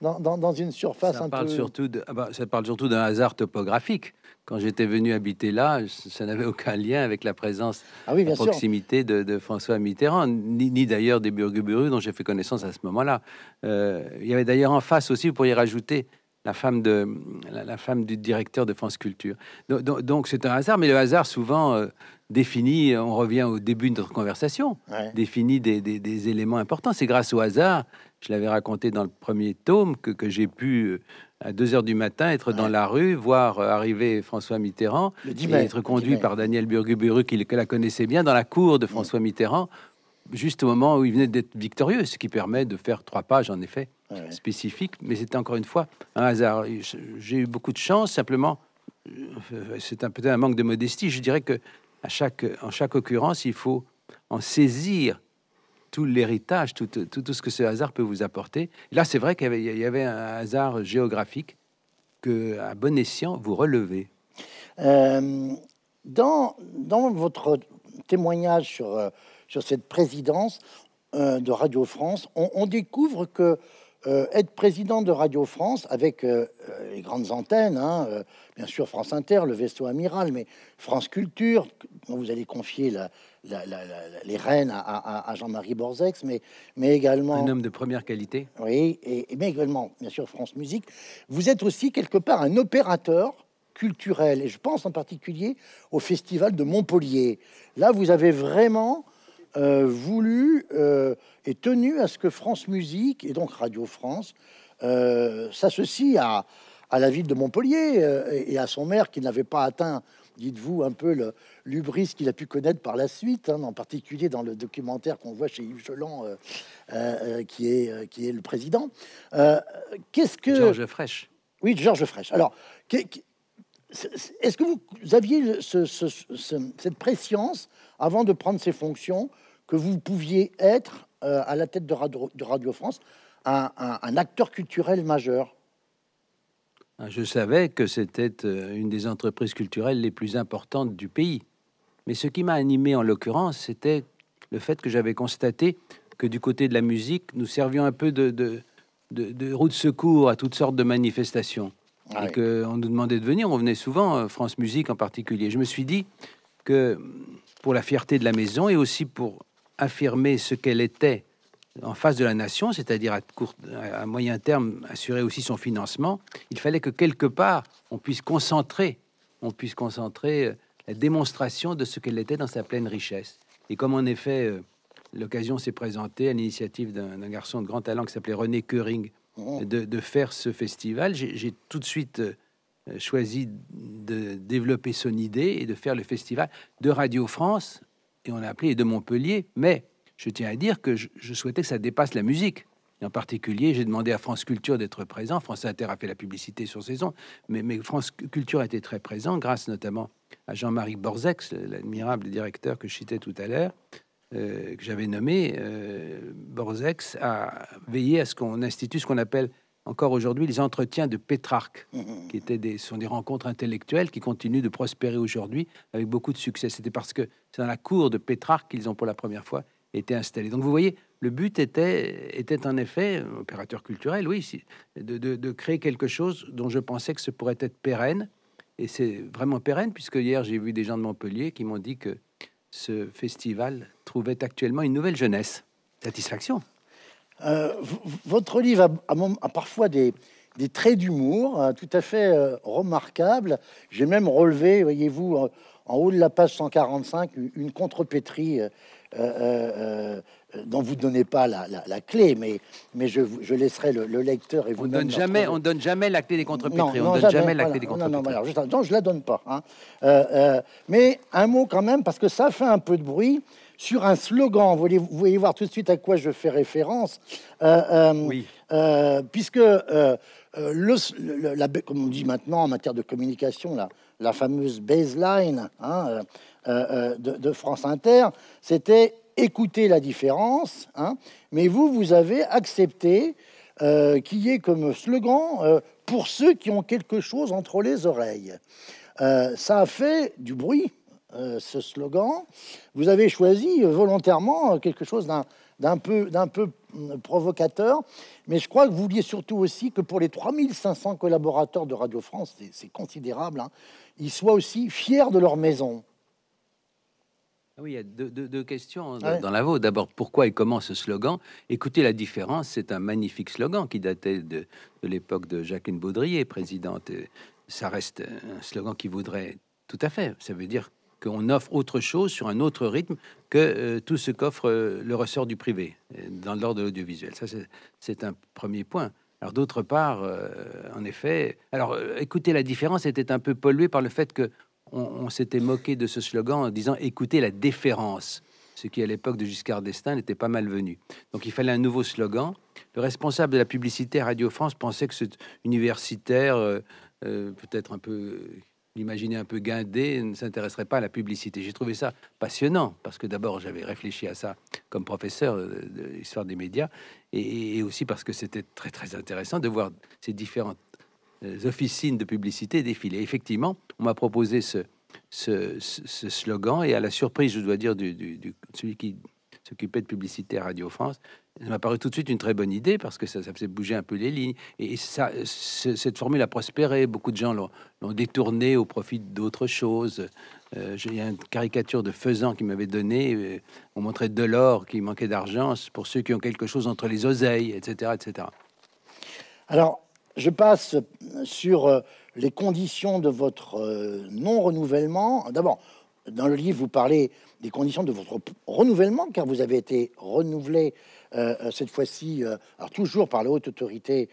dans, dans, dans, une surface ça un parle peu... Surtout de, ah bah, ça parle surtout d'un hasard topographique. Quand j'étais venu habiter là, ça n'avait aucun lien avec la présence ah oui, à proximité de, de, François Mitterrand, ni, ni d'ailleurs des Burguburu dont j'ai fait connaissance à ce moment-là. il y avait d'ailleurs en face aussi, vous pourriez rajouter la femme, de, la, femme du directeur de France Culture. Donc c'est un hasard, mais le hasard souvent euh, définit, on revient au début de notre conversation, définit des, éléments importants. C'est grâce au hasard, je l'avais raconté dans le premier tome, que, que j'ai pu, euh, à 2 heures du matin, être dans la rue, voir euh, arriver François Mitterrand, et être conduit par Daniel Burguburu, qui la connaissait bien, dans la cour de François Mitterrand, juste au moment où il venait d'être victorieux, ce qui permet de faire trois pages, en effet spécifique, mais c'était encore une fois un hasard. J'ai eu beaucoup de chance, simplement, euh, c'est un peut-être un manque de modestie. Je dirais que à chaque, en chaque occurrence, il faut en saisir tout l'héritage, tout, tout, tout, ce que ce hasard peut vous apporter. Là, c'est vrai qu'il y, avait un hasard géographique que, à bon escient, vous relevez. Euh, dans, dans votre témoignage sur, euh, sur cette présidence de Radio France, on, on découvre que euh, être président de Radio France avec euh, euh, les grandes antennes, hein, bien sûr France Inter, le vaisseau amiral, mais France Culture, dont vous allez confier les rênes à, Jean-Marie Borzex, mais, mais également... Un homme de première qualité. Oui, et, mais également, bien sûr, France Musique. Vous êtes aussi quelque part un opérateur culturel, et je pense en particulier au Festival de Montpellier. Là, vous avez vraiment euh, voulu euh, et tenu à ce que France Musique et donc Radio France euh, s'associe à, à, la ville de Montpellier et, à son maire qui n'avait pas atteint, dites-vous, un peu le l'ubris qu'il a pu connaître par la suite, hein, en particulier dans le documentaire qu'on voit chez Yves Geland, qui, est, qui est le président. Qu'est-ce que... Georges Fraîche. Oui, Georges Fraîche. Alors, est-ce que vous aviez cette préscience avant de prendre ses fonctions que vous pouviez être euh, à la tête de Radio, France un, acteur culturel majeur? Ah, Je savais que c'était euh, une des entreprises culturelles les plus importantes du pays. Mais ce qui m'a animé en l'occurrence, c'était le fait que j'avais constaté que du côté de la musique, nous servions un peu de, de, de, roue de secours à toutes sortes de manifestations. Ah et qu'on nous demandait de venir, on venait souvent, euh, France Musique en particulier. Je me suis dit que pour la fierté de la maison et aussi pour affirmer ce qu'elle était en face de la nation, c'est-à-dire à, court, à moyen terme assurer aussi son financement, il fallait que quelque part on puisse concentrer, on puisse concentrer euh, la démonstration de ce qu'elle était dans sa pleine richesse. Et comme en effet euh, l'occasion s'est présentée à l'initiative d'un garçon de grand talent qui s'appelait René Köring oh. de, faire ce festival, j'ai tout de suite euh, choisi de développer son idée et de faire le festival de Radio France et on a appelé de Montpellier, mais je tiens à dire que je, souhaitais que ça dépasse la musique. Et en particulier, j'ai demandé à France Culture d'être présent. France Inter a fait la publicité sur saison, mais, mais France Culture a été très présent, grâce notamment à Jean-Marie Borzex, l'admirable directeur que je citais tout à l'heure, euh, que j'avais nommé. Euh, Borzex a veillé à ce qu'on institue ce qu'on appelle encore aujourd'hui les entretiens de Pétrarque, mmh. qui étaient des, sont des rencontres intellectuelles qui continuent de prospérer aujourd'hui avec beaucoup de succès. C'était parce que c'est dans la cour de Pétrarque qu'ils ont pour la première fois été installés. Donc vous voyez, le but était, était en effet, opérateur culturel, oui, de, de, créer quelque chose dont je pensais que ce pourrait être pérenne. Et c'est vraiment pérenne, puisque hier j'ai vu des gens de Montpellier qui m'ont dit que ce festival trouvait actuellement une nouvelle jeunesse. Satisfaction. Euh, votre livre a, parfois des, traits d'humour hein, tout à fait euh, remarquables. J'ai même relevé, voyez-vous, en haut de la page 145 une contrepétrie euh, euh, dont vous ne donnez pas la, clé, mais, mais je, je laisserai le, lecteur et vous. On donne jamais, on donne jamais la clé des contrepétries. on donne jamais, la clé des contrepétries. Non, non, je, non, je la donne pas. Hein. mais un mot quand même parce que ça fait un peu de bruit sur un slogan. Vous voyez, vous voyez voir tout de suite à quoi je fais référence. oui. puisque euh, le, la, comme on dit maintenant en matière de communication, la, la fameuse baseline hein, euh, euh, de, France Inter, c'était écouter la différence. Hein, mais vous, vous avez accepté qu'il y ait comme slogan pour ceux qui ont quelque chose entre les oreilles. ça a fait du bruit, ce slogan. Vous avez choisi volontairement quelque chose d'un peu, provocateur, mais je crois que vous vouliez surtout aussi que pour les 3500 collaborateurs de Radio France, c'est considérable, hein, ils soient aussi fiers de leur maison. Oui, il y a deux, questions dans, la vôtre. D'abord, pourquoi et comment ce slogan? Écoutez la différence, c'est un magnifique slogan qui datait de, de l'époque de Jacqueline Baudrier, présidente. Ça reste un slogan qui voudrait tout à fait. Ça veut dire qu'on offre autre chose sur un autre rythme que euh, tout ce qu'offre euh, le ressort du privé euh, dans l'ordre de l'audiovisuel. Ça, c'est un premier point. Alors d'autre part, en effet, alors écoutez, la différence était un peu polluée par le fait que on, s'était moqué de ce slogan en disant écoutez la déférence, ce qui à l'époque de Giscard d'Estaing n'était pas malvenu. Donc il fallait un nouveau slogan. Le responsable de la publicité à Radio France pensait que ce universitaire, peut-être un peu l'imaginer un peu guindé ne s'intéresserait pas à la publicité. J'ai trouvé ça passionnant parce que d'abord j'avais réfléchi à ça comme professeur de des médias et, aussi parce que c'était très très intéressant de voir ces différentes euh, officines de publicité défiler. Effectivement, on m'a proposé ce, slogan et à la surprise, je dois dire, du, celui qui s'occupait de publicité à Radio France, ça m'a paru tout de suite une très bonne idée parce que ça, faisait bouger un peu les lignes. Et ça, cette formule a prospéré. Beaucoup de gens l'ont détourné au profit d'autres choses. Euh, J'ai une caricature de Faisan qui m'avait donné. Euh, on montrait de l'or qui manquait d'argent pour ceux qui ont quelque chose entre les oseilles, etc. etc. Alors, je passe sur euh, les conditions de votre euh, non-renouvellement. D'abord, dans le livre, vous parlez des conditions de votre renouvellement, car vous avez été renouvelé euh, cette fois-ci, toujours par la haute autorité,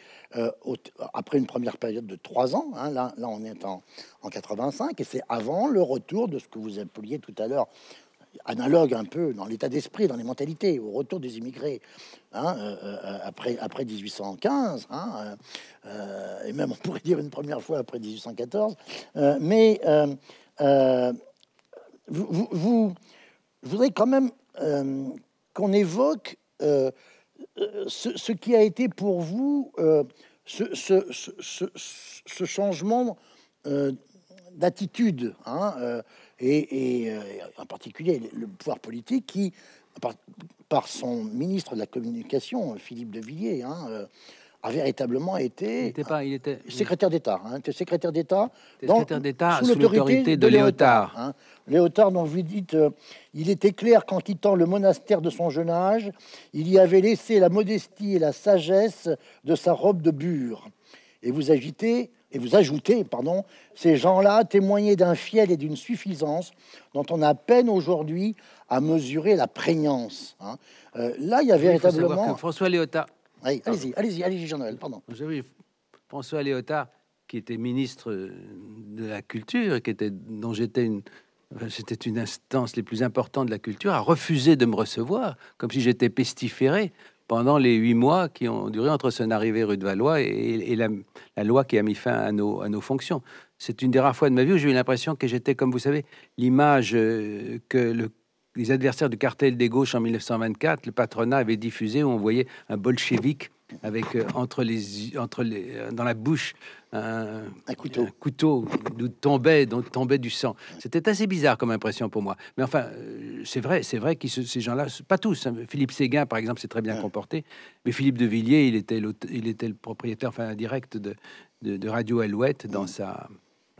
après une première période de trois ans. Hein, là, là, on est en, en 85, et c'est avant le retour de ce que vous appeliez tout à l'heure analogue un peu dans l'état d'esprit, dans les mentalités, au retour des immigrés hein, après, après 1815, hein, et même on pourrait dire une première fois après 1814. mais vous, vous, je voudrais quand même qu'on évoque euh, euh, ce, qui a été pour vous euh, ce, ce, changement d'attitude, hein, et, en particulier le pouvoir politique qui, par, son ministre de la Communication, Philippe de Villiers, hein, a véritablement été il pas, il était, secrétaire d'État, hein, secrétaire d'État, secrétaire d'État sous l'autorité de, Léotard. Hein. Léotard, dont vous dites, euh, il était clair qu'en quittant le monastère de son jeune âge, il y avait laissé la modestie et la sagesse de sa robe de bure. Et vous agitez, et vous ajoutez, pardon, ces gens-là témoignaient d'un fiel et d'une suffisance dont on a peine aujourd'hui à mesurer la prégnance. Hein. Euh, là, il y a véritablement. François Léotard allez-y, allez-y, allez-y, Jean-Noël, pardon. François Léotard, qui était ministre de la Culture, qui était, dont j'étais une, c'était une instance les plus importantes de la culture, a refusé de me recevoir, comme si j'étais pestiféré pendant les huit mois qui ont duré entre son arrivée rue de Valois et, la, loi qui a mis fin à nos, à nos fonctions. C'est une des rares fois de ma vie où j'ai eu l'impression que j'étais, comme vous savez, l'image euh, que le les adversaires du cartel des gauches en 1924, le patronat avait diffusé où on voyait un bolchevique avec euh, entre les entre les euh, dans la bouche un, couteau, couteau d'où tombait dont tombait du sang. C'était assez bizarre comme impression pour moi. Mais enfin, euh, c'est vrai, c'est vrai que ces gens-là, pas tous. Hein. Philippe Séguin, par exemple, s'est très bien comporté, mais Philippe de Villiers, il était il était le propriétaire, enfin direct de, de, Radio Alouette dans sa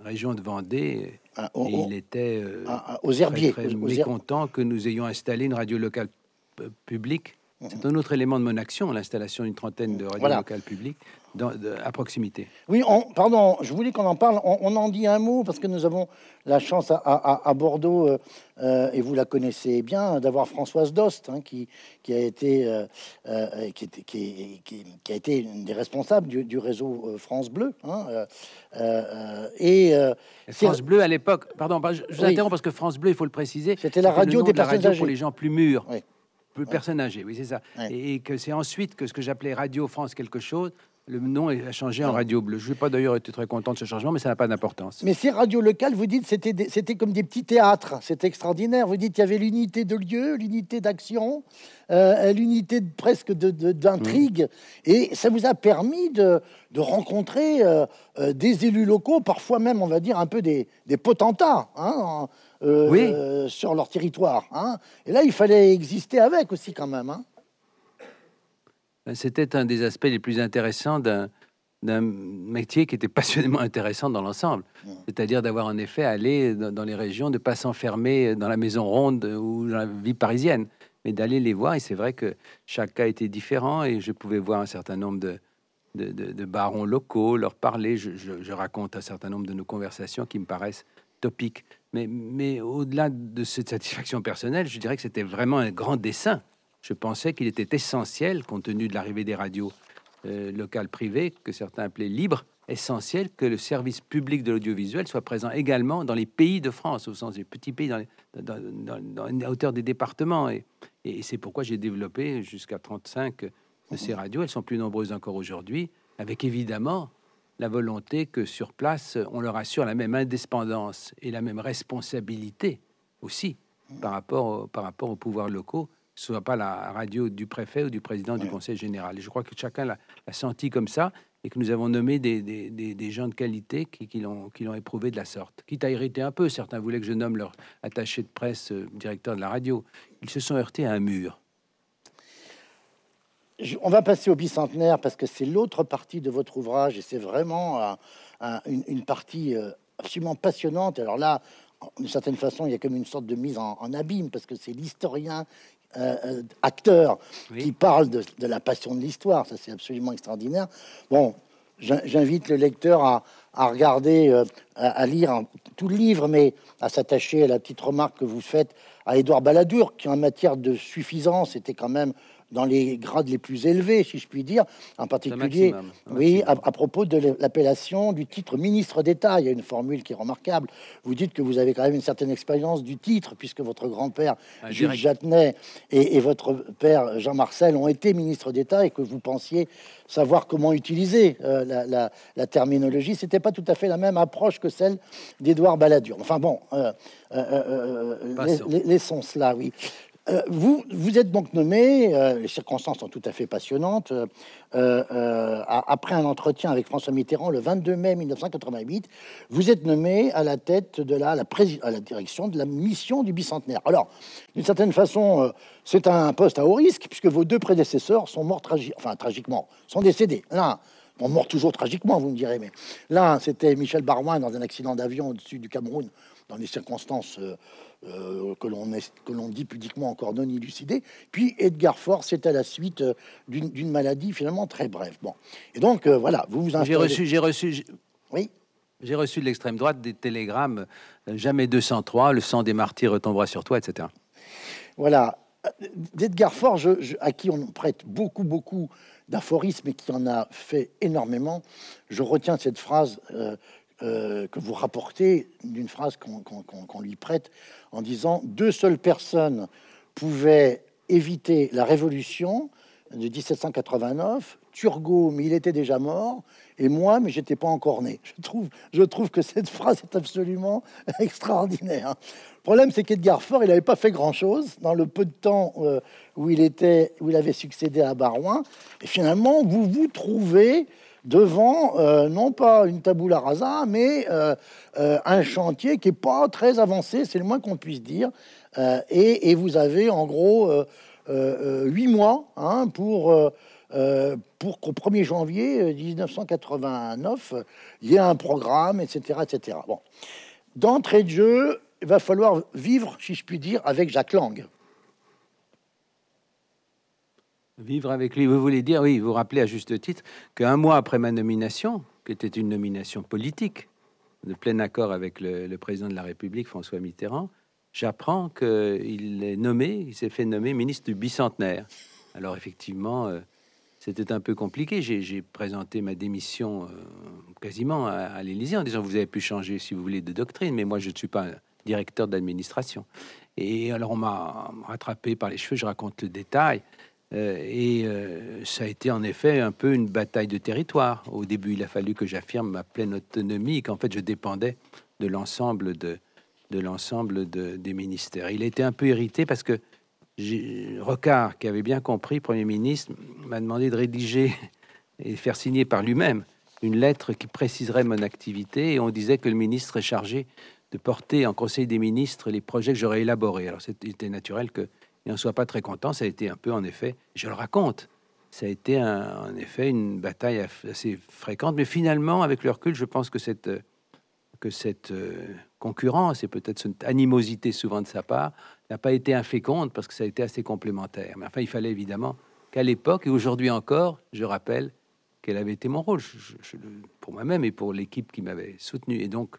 région de Vendée. Ah, et il était euh, ah, aux herbiers, très, mécontent que nous ayons installé une radio locale publique. C'est un autre élément de mon action, l'installation d'une trentaine de radios locales publiques à proximité. Oui, pardon, je voulais qu'on en parle. On, en dit un mot parce que nous avons la chance à, Bordeaux, euh, euh, et vous la connaissez bien, d'avoir Françoise Dost, hein, qui, qui, a été, euh, qui, qui, qui, a été une des responsables du, réseau France Bleu. Hein, et France Bleu à l'époque, pardon, je, vous interromps parce que France Bleu, il faut le préciser, c'était la radio des personnes âgées. pour les gens plus mûrs. Plus personnes âgées, oui, c'est ça. Et, que c'est ensuite que ce que j'appelais Radio France quelque chose le nom a changé en Radio Bleu. Je n'ai pas d'ailleurs été très content de ce changement, mais ça n'a pas d'importance. Mais ces radios locales, vous dites, c'était, c'était comme des petits théâtres. C'est extraordinaire. Vous dites qu'il y avait l'unité de lieu, l'unité d'action, euh, l'unité presque d'intrigue. Et ça vous a permis de, rencontrer euh, euh, des élus locaux, parfois même, on va dire, un peu des, potentats. Hein, sur leur territoire. Hein. Et là, il fallait exister avec aussi quand même. Hein. C'était un des aspects les plus intéressants d'un d'un métier qui était passionnément intéressant dans l'ensemble. C'est-à-dire d'avoir en effet aller dans, les régions, de ne pas s'enfermer dans la maison ronde ou dans la vie parisienne, mais d'aller les voir. Et c'est vrai que chaque cas était différent et je pouvais voir un certain nombre de, de, barons locaux, leur parler. Je, je, raconte un certain nombre de nos conversations qui me paraissent topiques. Mais, mais au-delà de cette satisfaction personnelle, je dirais que c'était vraiment un grand dessin je pensais qu'il était essentiel, compte tenu de l'arrivée des radios euh, locales privées, que certains appelaient libres, essentiel que le service public de l'audiovisuel soit présent également dans les pays de France, au sens des petits pays, dans, la hauteur des départements. Et, c'est pourquoi j'ai développé jusqu'à 35 de ces radios. Elles sont plus nombreuses encore aujourd'hui, avec évidemment la volonté que sur place, on leur assure la même indépendance et la même responsabilité aussi par rapport, par rapport aux pouvoirs locaux ce soit pas la radio du préfet ou du président du conseil général. Et je crois que chacun l'a senti comme ça et que nous avons nommé des, des, des, gens de qualité qui, qui l'ont éprouvé de la sorte. Quitte à irriter un peu, certains voulaient que je nomme leur attaché de presse euh, directeur de la radio. Ils se sont heurtés à un mur. on va passer au bicentenaire parce que c'est l'autre partie de votre ouvrage et c'est vraiment une, partie euh, absolument passionnante. Alors là, d'une certaine façon, il y a comme une sorte de mise en, en abîme parce que c'est l'historien euh, euh, acteur qui parle de, la passion de l'histoire. Ça, c'est absolument extraordinaire. Bon, j'invite le lecteur à, regarder, euh, à, lire tout le livre, mais à s'attacher à la petite remarque que vous faites à Édouard Balladur, qui en matière de suffisance était quand même dans les grades les plus élevés, si je puis dire, en particulier, oui, à, propos de l'appellation du titre ministre d'État. Il y a une formule qui est remarquable. Vous dites que vous avez quand même une certaine expérience du titre, puisque votre grand-père, Jules Jattenet, et, votre père, Jean Marcel, ont été ministres d'État et que vous pensiez savoir comment utiliser euh, la, la, terminologie. C'était pas tout à fait la même approche que celle d'Édouard Balladur. Enfin bon, euh, euh, laissons cela, oui. Euh, vous, êtes donc nommé, euh, les circonstances sont tout à fait passionnantes, euh, après un entretien avec François Mitterrand le 22 mai 1988, vous êtes nommé à la tête de la, direction de la mission du bicentenaire. Alors, d'une certaine façon, c'est un poste à haut risque, puisque vos deux prédécesseurs sont morts enfin, tragiquement, sont décédés. L'un, bon, mort toujours tragiquement, vous me direz, mais l'un, c'était Michel Barouin dans un accident d'avion au-dessus du Cameroun, dans des circonstances euh, que l'on dit pudiquement encore non élucidé. Puis Edgar Faure, c'est à la suite euh, d'une maladie finalement très brève. Bon, et donc euh, voilà, vous vous J'ai reçu, j'ai reçu, oui. J'ai reçu de l'extrême droite des télégrammes jamais 203, le sang des martyrs retombera sur toi, etc. Voilà. D'Edgar Faure, je, à qui on prête beaucoup, beaucoup d'aphorismes et qui en a fait énormément, je retiens cette phrase euh, que vous rapportez d'une phrase qu'on lui prête en disant deux seules personnes pouvaient éviter la révolution de 1789, Turgot, mais il était déjà mort, et moi, mais j'étais pas encore né. Je trouve, je trouve que cette phrase est absolument extraordinaire. Le problème, c'est qu'Edgar Faure, il n'avait pas fait grand-chose dans le peu de temps euh, où il était, où il avait succédé à Barouin, et finalement, vous vous trouvez devant euh, non pas une tabula rasa, mais euh, un chantier qui est pas très avancé, c'est le moins qu'on puisse dire. Et, vous avez en gros huit mois hein, pour pour qu'au 1er janvier 1989, il y ait un programme, etc., etc. Bon, d'entrée de jeu, il va falloir vivre, si je puis dire, avec Jacques Lang. Vivre avec lui, vous voulez dire, oui, vous rappelez à juste titre qu'un mois après ma nomination, qui était une nomination politique, de plein accord avec le, président de la République, François Mitterrand, j'apprends qu'il est nommé, il s'est fait nommer ministre du bicentenaire. Alors effectivement, euh, c'était un peu compliqué. J'ai présenté ma démission euh, quasiment à, à l'Élysée en disant vous avez pu changer si vous voulez de doctrine, mais moi je ne suis pas directeur d'administration. Et alors on m'a rattrapé par les cheveux, je raconte le détail. Euh, et euh, ça a été en effet un peu une bataille de territoire. Au début, il a fallu que j'affirme ma pleine autonomie, qu'en fait je dépendais de l'ensemble de, des ministères. Il était un peu irrité parce que Rocard, qui avait bien compris, Premier ministre, m'a demandé de rédiger et faire signer par lui-même une lettre qui préciserait mon activité. Et on disait que le ministre est chargé de porter en Conseil des ministres les projets que j'aurais élaborés. Alors c'était naturel que n'en soit pas très content. Ça a été un peu, en effet, je le raconte, ça a été en effet une bataille assez fréquente. Mais finalement, avec le recul, je pense que cette, que cette euh, concurrence et peut-être cette animosité souvent de sa part n'a pas été inféconde parce que ça a été assez complémentaire. Mais enfin, il fallait évidemment qu'à l'époque et aujourd'hui encore, je rappelle quel avait été mon rôle pour moi-même et pour l'équipe qui m'avait soutenu. Et donc,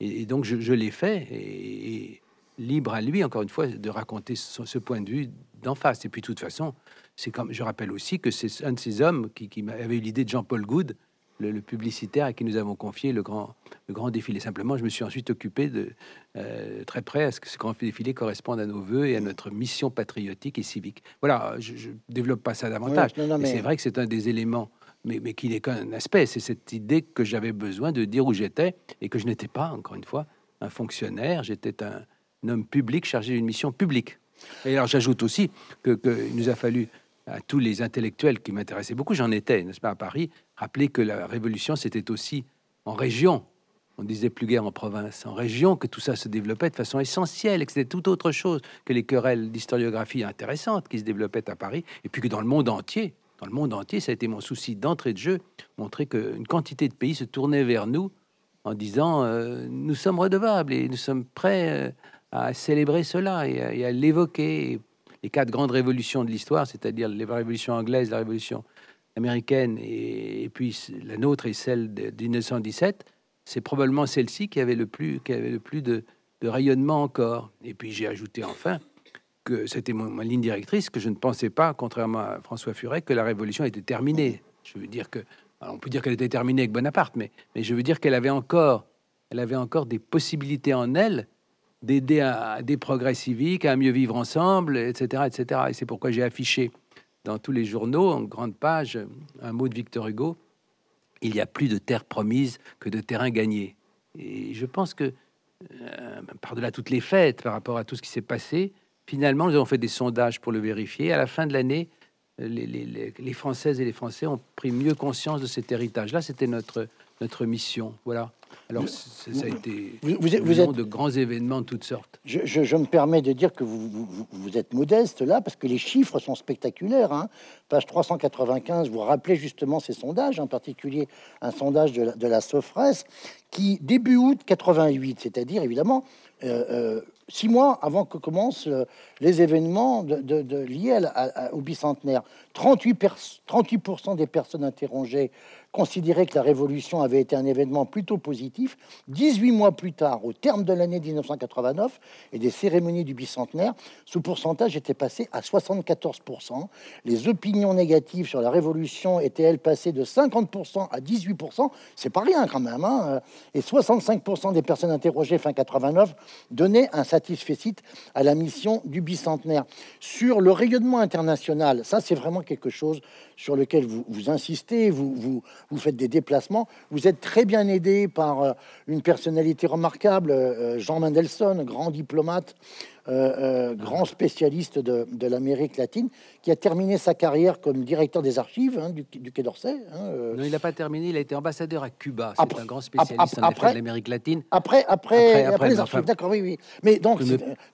et, donc je, l'ai fait. et, libre à lui, encore une fois, de raconter ce, point de vue d'en face. Et puis, de toute façon, c'est comme je rappelle aussi que c'est un de ces hommes qui, qui avait eu l'idée de Jean-Paul Goud, le, publicitaire à qui nous avons confié le grand, le grand défilé. Simplement, je me suis ensuite occupé de euh, très près à ce que ce grand défilé corresponde à nos voeux et à notre mission patriotique et civique. Voilà, je, ne développe pas ça davantage. mais... C'est vrai que c'est un des éléments mais, mais qui n'est qu'un aspect. C'est cette idée que j'avais besoin de dire où j'étais et que je n'étais pas, encore une fois, un fonctionnaire. J'étais un, homme public chargé d'une mission publique. Et alors j'ajoute aussi qu'il que nous a fallu à tous les intellectuels qui m'intéressaient beaucoup, j'en étais, n'est-ce pas, à Paris, rappeler que la révolution, c'était aussi en région. On disait plus guère en province, en région, que tout ça se développait de façon essentielle et que c'était tout autre chose que les querelles d'historiographie intéressantes qui se développaient à Paris, et puis que dans le monde entier, dans le monde entier, ça a été mon souci d'entrée de jeu, montrer qu'une quantité de pays se tournaient vers nous en disant euh, nous sommes redevables et nous sommes prêts euh, à célébrer cela et à, l'évoquer. Les quatre grandes révolutions de l'histoire, c'est-à-dire la révolution anglaise, la révolution américaine et, puis la nôtre et celle de, 1917, c'est probablement celle-ci qui avait le plus, qui avait le plus de, rayonnement encore. Et puis j'ai ajouté enfin que c'était ma ligne directrice, que je ne pensais pas, contrairement à François Furet, que la révolution était terminée. Je veux dire que, on peut dire qu'elle était terminée avec Bonaparte, mais, je veux dire qu'elle avait encore, elle avait encore des possibilités en elle d'aider à, des progrès civiques, à mieux vivre ensemble, etc. etc. Et c'est pourquoi j'ai affiché dans tous les journaux, en grande page, un mot de Victor Hugo, il y a plus de terre promise que de terrain gagné. Et je pense que, euh, par-delà toutes les fêtes, par rapport à tout ce qui s'est passé, finalement, nous avons fait des sondages pour le vérifier. À la fin de l'année, les, les, les, Françaises et les Français ont pris mieux conscience de cet héritage-là. C'était notre, notre mission. Voilà. Alors, ça a été vous, êtes, de grands événements de toutes sortes. Je, me permets de dire que vous, vous, êtes modeste là, parce que les chiffres sont spectaculaires. Hein. Page 395, vous rappelez justement ces sondages, en particulier un sondage de la, de la Sofres, qui, début août 88, c'est-à-dire évidemment euh, euh, six mois avant que commencent euh, les événements de, liés au bicentenaire, 38, 38 des personnes interrogées considérait que la Révolution avait été un événement plutôt positif. 18 mois plus tard, au terme de l'année 1989 et des cérémonies du bicentenaire, ce pourcentage était passé à 74%. Les opinions négatives sur la Révolution étaient, elles, passées de 50% à 18%. C'est pas rien quand même. Hein et 65% des personnes interrogées fin 89 donnaient un satisfait à la mission du bicentenaire. Sur le rayonnement international, ça c'est vraiment quelque chose sur lequel vous, vous insistez, vous, vous, vous, faites des déplacements. Vous êtes très bien aidé par euh, une personnalité remarquable, euh, Jean Mendelssohn, grand diplomate, euh, grand spécialiste de, de l'Amérique latine, qui a terminé sa carrière comme directeur des archives hein, du, Quai d'Orsay. Hein, non, il n'a pas terminé, il a été ambassadeur à Cuba. C'est un grand spécialiste après, de l'Amérique latine. Après, après, après, les archives, d'accord, oui, oui. Mais donc,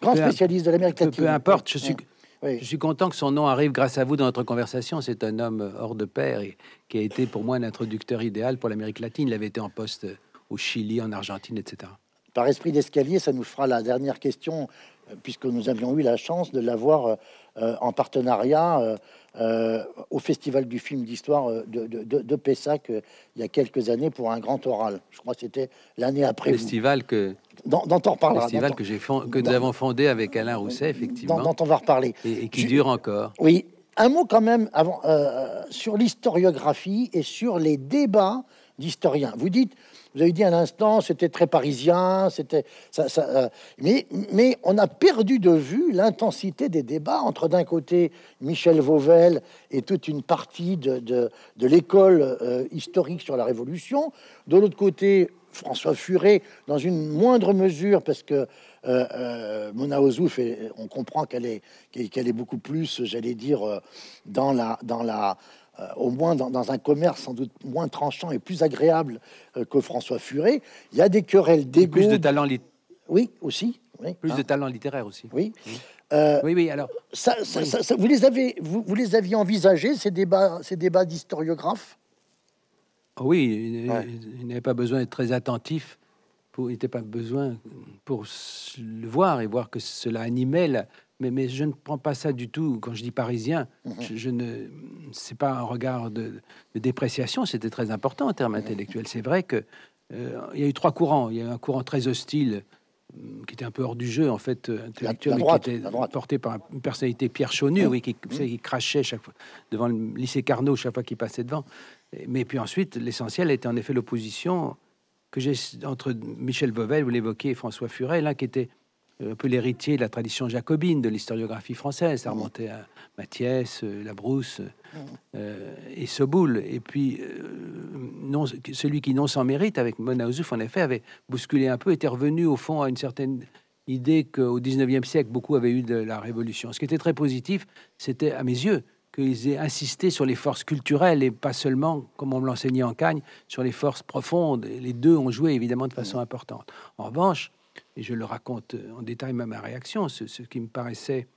grand spécialiste de l'Amérique latine. Peu importe, je suis... Je suis content que son nom arrive grâce à vous dans notre conversation. C'est un homme hors de pair et qui a été pour moi un introducteur idéal pour l'Amérique latine. Il avait été en poste au Chili, en Argentine, etc. par esprit d'escalier, ça nous fera la dernière question, euh, puisque nous avions eu la chance de l'avoir euh, en partenariat au Festival du film d'histoire de, de, Pessac il y a quelques années pour un grand oral. Je crois que c'était l'année après. Festival que dont, on reparlera. Festival que, nous avons fondé avec Alain Rousset, effectivement. Dont, on va reparler. Et, qui dure encore. Oui. Un mot quand même avant, sur l'historiographie et sur les débats d'historiens. Vous dites, vous avez dit un instant, c'était très parisien, c'était ça, euh, mais, mais on a perdu de vue l'intensité des débats entre d'un côté Michel Vauvel et toute une partie de, de, l'école euh, historique sur la Révolution, de l'autre côté François Furet, dans une moindre mesure, parce que euh, Mona Ozouf, on comprend qu'elle est, qu'elle est beaucoup plus, j'allais dire, dans la, dans la, au moins dans, un commerce sans doute moins tranchant et plus agréable euh, que François Furet. Il y a des querelles d'ego. Plus de talent Oui, aussi. plus de hein. talent littéraire aussi. Oui. Euh, oui, oui, alors. Ça, vous, les avez, vous, vous, les aviez envisagés, ces débats, ces débats d'historiographes? Oui, il, n'avait pas besoin d'être très attentif. Pour, il n'était pas besoin pour le voir et voir que cela animait la, mais, mais, je ne prends pas ça du tout. Quand je dis parisien, mhm. je, ne, c'est pas un regard de, dépréciation. C'était très important en termes intellectuels. C'est vrai que euh, il y a eu trois courants. Il y a eu un courant très hostile hum, qui était un peu hors du jeu en fait euh, intellectuel, qui était porté par une personnalité Pierre Chaunu, oui, qui, qui, crachait chaque fois devant le lycée Carnot chaque fois qu'il passait devant. Mais puis ensuite, l'essentiel était en effet l'opposition que j'ai entre Michel Vauvel, vous l'évoquez, et François Furet, l'un qui était un peu l'héritier de la tradition jacobine de l'historiographie française. Ça remontait à Mathias, euh, Labrousse euh, et Soboul. Et puis, euh, non, celui qui, non sans mérite, avec Mona Ozouf, en effet, avait bousculé un peu, était revenu au fond à une certaine idée qu'au 19e siècle, beaucoup avaient eu de la Révolution. Ce qui était très positif, c'était, à mes yeux, qu'ils aient insisté sur les forces culturelles et pas seulement, comme on me l'enseignait en Cagne, sur les forces profondes. Les deux ont joué évidemment de façon importante. En revanche, et je le raconte en détail même ma réaction, ce, qui me paraissait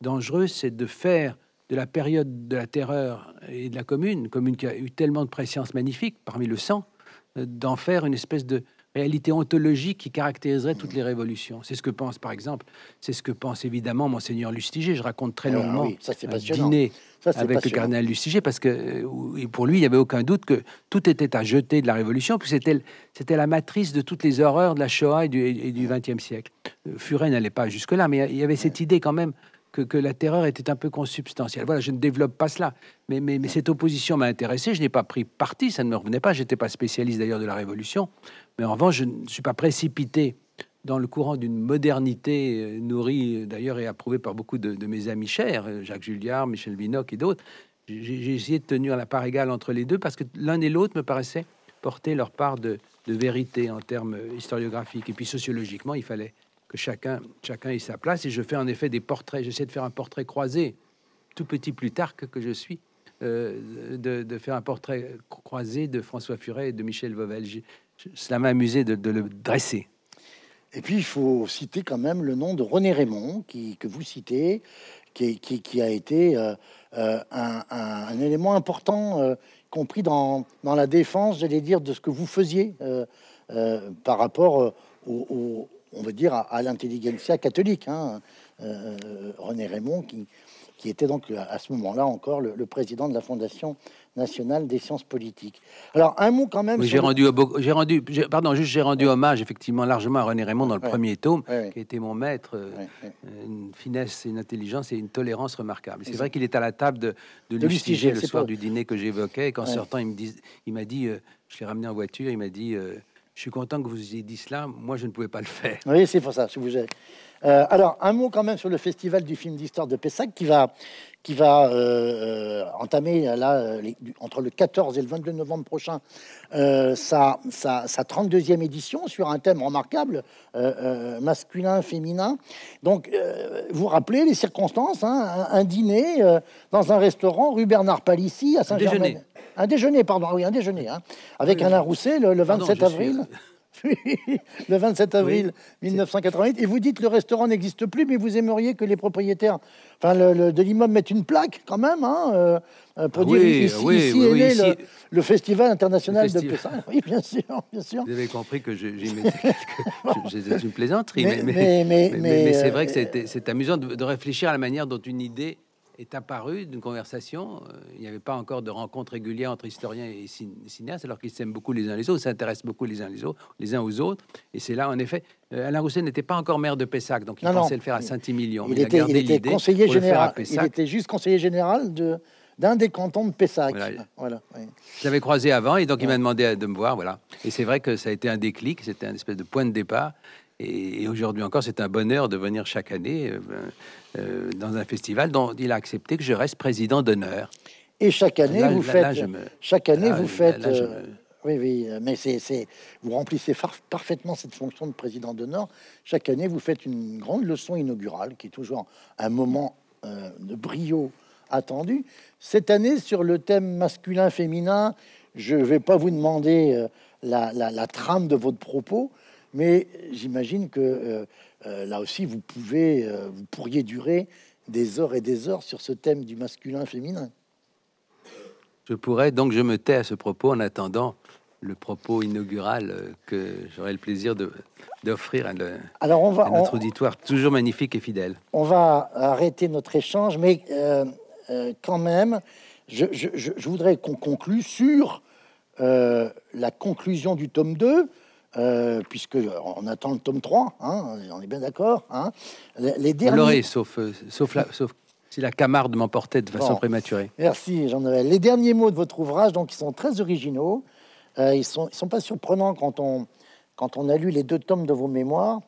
dangereux, c'est de faire de la période de la terreur et de la commune, commune qui a eu tellement de préscience magnifique parmi le sang, euh, d'en faire une espèce de réalité ontologique qui caractériserait toutes les révolutions. C'est ce que pense, par exemple, c'est ce que pense évidemment Monseigneur Lustiger. Je raconte très ah longuement ça, un dîner avec le cardinal Lustiger, parce que euh, pour lui, il n'y avait aucun doute que tout était à jeter de la Révolution, que c'était, c'était la matrice de toutes les horreurs de la Shoah et du XXe siècle. Euh, Furet n'allait pas jusque-là, mais il y avait cette idée quand même que, la terreur était un peu consubstantielle. Voilà, je ne développe pas cela, mais, cette opposition m'a intéressé. Je n'ai pas pris parti, ça ne me revenait pas. J'étais pas spécialiste d'ailleurs de la Révolution, mais en revanche, je ne suis pas précipité dans le courant d'une modernité euh, nourrie d'ailleurs et approuvée par beaucoup de, mes amis chers, euh, Jacques Julliard, Michel Binoc et d'autres. J'ai essayé de tenir la part égale entre les deux parce que l'un et l'autre me paraissaient porter leur part de vérité en termes historiographiques. Et puis sociologiquement, il fallait que chacun, chacun ait sa place. Et je fais en effet des portraits. J'essaie de faire un portrait croisé, tout petit plus tard que, je suis, euh, de, faire un portrait croisé de François Furet et de Michel Vauvel. cela m'a amusé de, le dresser. Et puis, il faut citer quand même le nom de René Raymond, qui, que vous citez, qui, a été euh, euh, un, élément important, compris dans, dans, la défense, j'allais dire, de ce que vous faisiez par rapport au, on va dire, à, l'intelligentsia catholique. Hein. Euh, René Raymond, qui, qui, était donc à ce moment-là encore le, président de la Fondation nationale des sciences politiques. Alors un mot quand même. j'ai rendu, j'ai rendu, pardon, juste j'ai rendu hommage effectivement largement à René Raymond dans le premier tome, qui était mon maître, euh, une finesse, une intelligence et une tolérance remarquable. C'est vrai qu'il est à la table de, de, Lustiger le soir du dîner que j'évoquais. Qu'en sortant, il me dit, il m'a dit, euh, je l'ai ramené en voiture, il m'a dit je suis content que vous ayez dit cela. Moi, je ne pouvais pas le faire. Oui, c'est pour ça. Si vous euh, alors, un mot quand même sur le festival du film d'histoire de Pessac qui va, qui va euh, euh, entamer là, entre le 14 et le 22 novembre prochain sa, sa, 32e édition sur un thème remarquable, masculin, féminin. Donc, vous rappelez les circonstances, hein, un, dîner dans un restaurant rue Bernard Palissy à Saint-Germain. Un déjeuner, pardon, oui, un déjeuner, hein, avec Alain Rousset le, 27 avril. le 27 avril 1988. Et vous dites le restaurant n'existe plus, mais vous aimeriez que les propriétaires enfin, le, de l'immeuble mettent une plaque quand même hein, euh, euh, pour ah dire ici, ici est né le, Festival international de Pessac. Oui, bien sûr, bien sûr. Vous avez compris que j'ai une plaisanterie, mais, mais, mais, mais c'est vrai que c'est amusant de réfléchir à la manière dont une idée est apparu d'une conversation. Euh, il n'y avait pas encore de rencontre régulière entre historiens et cinéastes, alors qu'ils s'aiment beaucoup les uns les autres, s'intéressent beaucoup les uns les autres, les uns aux autres. Et c'est là, en effet, euh, Alain Rousset n'était pas encore maire de Pessac, donc il pensait le faire à Saint-Émilion. Il, était, il était conseiller général. Il était juste conseiller général de d'un des cantons de Pessac. Voilà. Je l'avais croisé avant et donc il m'a demandé de me voir. Voilà. Et c'est vrai que ça a été un déclic, c'était un espèce de point de départ. Et, aujourd'hui encore, c'est un bonheur de venir chaque année euh, euh, dans un festival dont il a accepté que je reste président d'honneur. Et chaque année, vous faites. chaque année, vous faites. Oui, oui, mais c'est, vous remplissez parfaitement cette fonction de président d'honneur. Chaque année, vous faites une grande leçon inaugurale, qui est toujours un moment euh, de brio attendu. Cette année, sur le thème masculin-féminin, je ne vais pas vous demander la, la, trame de votre propos, mais j'imagine que euh, euh, là aussi, vous pouvez, euh, vous pourriez durer des heures et des heures sur ce thème du masculin-féminin. Je pourrais, donc je me tais à ce propos en attendant le propos inaugural que j'aurai le plaisir d'offrir à, Alors on va, notre auditoire, toujours magnifique et fidèle. On va arrêter notre échange, mais quand même, je, je voudrais qu'on conclue sur la conclusion du tome 2, euh, puisque on attend le tome 3, hein, on est bien d'accord. Hein. Les, derniers... sauf, euh, sauf, sauf si la Camarde m'emportait de façon prématurée. Merci, Jean-Noël. Les derniers mots de votre ouvrage, donc, ils sont très originaux. Euh, ils sont, ils sont pas surprenants quand on, quand on a lu les deux tomes de vos mémoires.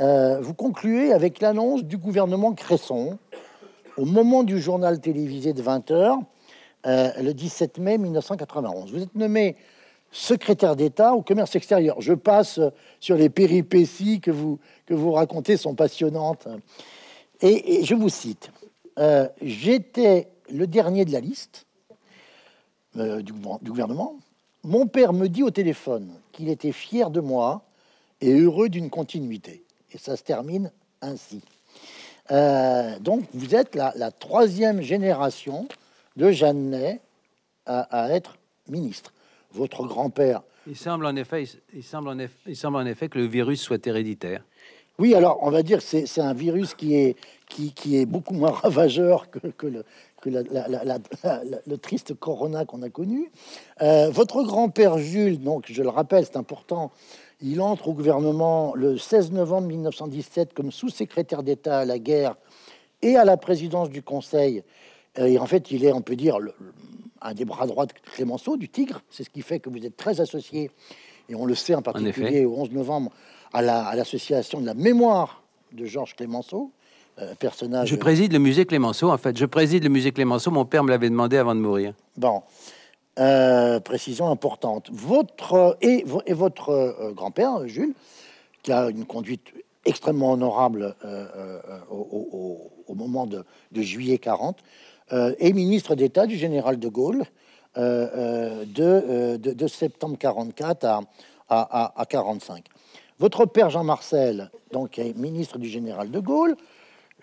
vous concluez avec l'annonce du gouvernement Cresson au moment du journal télévisé de 20 h le 17 mai 1991. Vous êtes nommé secrétaire d'État au commerce extérieur. Je passe sur les péripéties que vous, que vous racontez, sont passionnantes. Et, je vous cite, euh, j'étais le dernier de la liste euh, du, gouvernement. Mon père me dit au téléphone qu'il était fier de moi et heureux d'une continuité. Et ça se termine ainsi. Euh, donc vous êtes la, troisième génération de Jeannet à être ministre votre grand-père. Il semble en effet, il semble en effet, il semble en effet que le virus soit héréditaire. Oui, alors on va dire que c'est un virus qui est, qui, qui, est beaucoup moins ravageur que, que le, que la, la, le triste corona qu'on a connu. Euh, votre grand-père Jules, donc je le rappelle, c'est important, il entre au gouvernement le 16 novembre 1917 comme sous-secrétaire d'État à la guerre et à la présidence du Conseil. Euh, et en fait, il est, on peut dire, le, un des bras droits de Clémenceau, du Tigre. C'est ce qui fait que vous êtes très associé, et on le sait en particulier au 11 novembre, à l'association de la mémoire de Georges Clémenceau. Euh, personnage. Je préside le musée Clémenceau, en fait. Je préside le musée Clémenceau. Mon père me l'avait demandé avant de mourir. Bon, euh, précision importante. Votre et, et votre euh, grand-père, Jules, qui a une conduite extrêmement honorable au, moment de, de, juillet 40, euh, et ministre d'État du général de Gaulle euh, euh, de, de, septembre 44 à, à, à, 45. Votre père Jean Marcel, donc est ministre du général de Gaulle,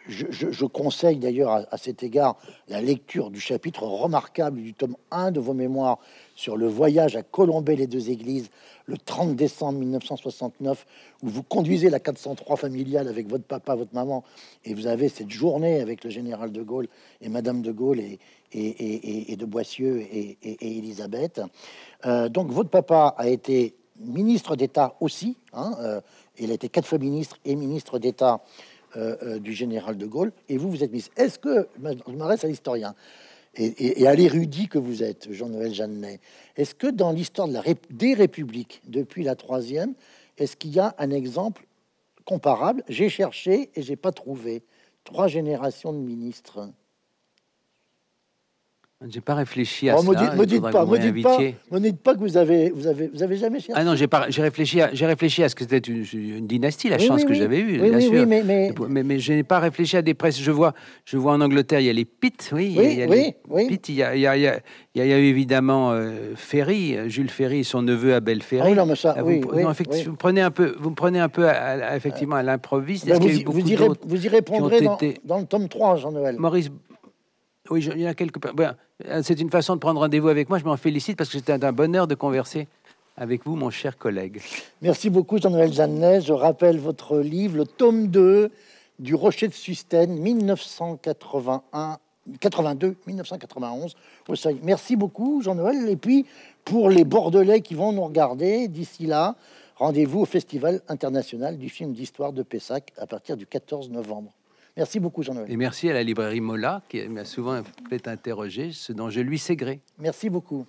je, conseille d'ailleurs à, cet égard la lecture du chapitre remarquable du tome 1 de vos mémoires sur le voyage à Colombey les deux églises le 30 décembre 1969 où vous conduisez la 403 familiale avec votre papa, votre maman et vous avez cette journée avec le général de Gaulle et Madame de Gaulle et, de Boissieu et, Elisabeth. Euh, donc votre papa a été ministre d'État aussi. Hein, euh, il a été quatre fois ministre et ministre d'État euh, euh, du général de Gaulle, et vous, vous êtes mis. Est-ce que, je m'adresse à l'historien, et, à l'érudit que vous êtes, Jean-Noël Jeannet, est-ce que dans l'histoire de la des républiques, depuis la troisième, est-ce qu'il y a un exemple comparable? J'ai cherché et j'ai pas trouvé. Trois générations de ministres. J'ai pas réfléchi à me ça. me il dites pas, me dites pas, me dites pas que vous avez, vous avez, vous avez jamais cherché. Ah non, j'ai pas, j'ai réfléchi, à, j'ai réfléchi à ce que c'était une, une dynastie, la Oui, chance oui, que oui. j'avais eue, Oui, bien sûr. mais, mais Mais, mais je n'ai pas réfléchi à des presses. Je vois, je vois en Angleterre, il y a les Pitt, oui. il y a- les. Pitt, il y a, il y a- il y a- il y a eu évidemment euh, Ferry, euh, Jules Ferry, son neveu Abel Ah Ferry. oui, non, mais ça, Ah, vous, me- non, vous me prenez un peu, vous me prenez un peu à- à- effectivement à l'improviste. Ben, vous, y vous, vous répondrez dans, été- dans le tome 3, Jean-Noël. Maurice, oui, je- il y en a quelques. ben, c'est une façon de prendre rendez-vous avec moi. Je m'en félicite parce que c'était un bonheur de converser avec vous, mon cher collègue. Merci beaucoup, Jean-Noël Jeannet. Je rappelle votre livre, le tome 2 du Rocher de Sustène, 1981. 82, 1991 au seuil. Merci beaucoup, Jean-Noël. Et puis, pour les Bordelais qui vont nous regarder, d'ici là, rendez-vous au Festival international du film d'histoire de Pessac à partir du 14 novembre. Merci beaucoup, Jean-Noël. Et merci à la librairie Mola qui m'a souvent fait interroger, ce dont je lui sais gré. Merci beaucoup.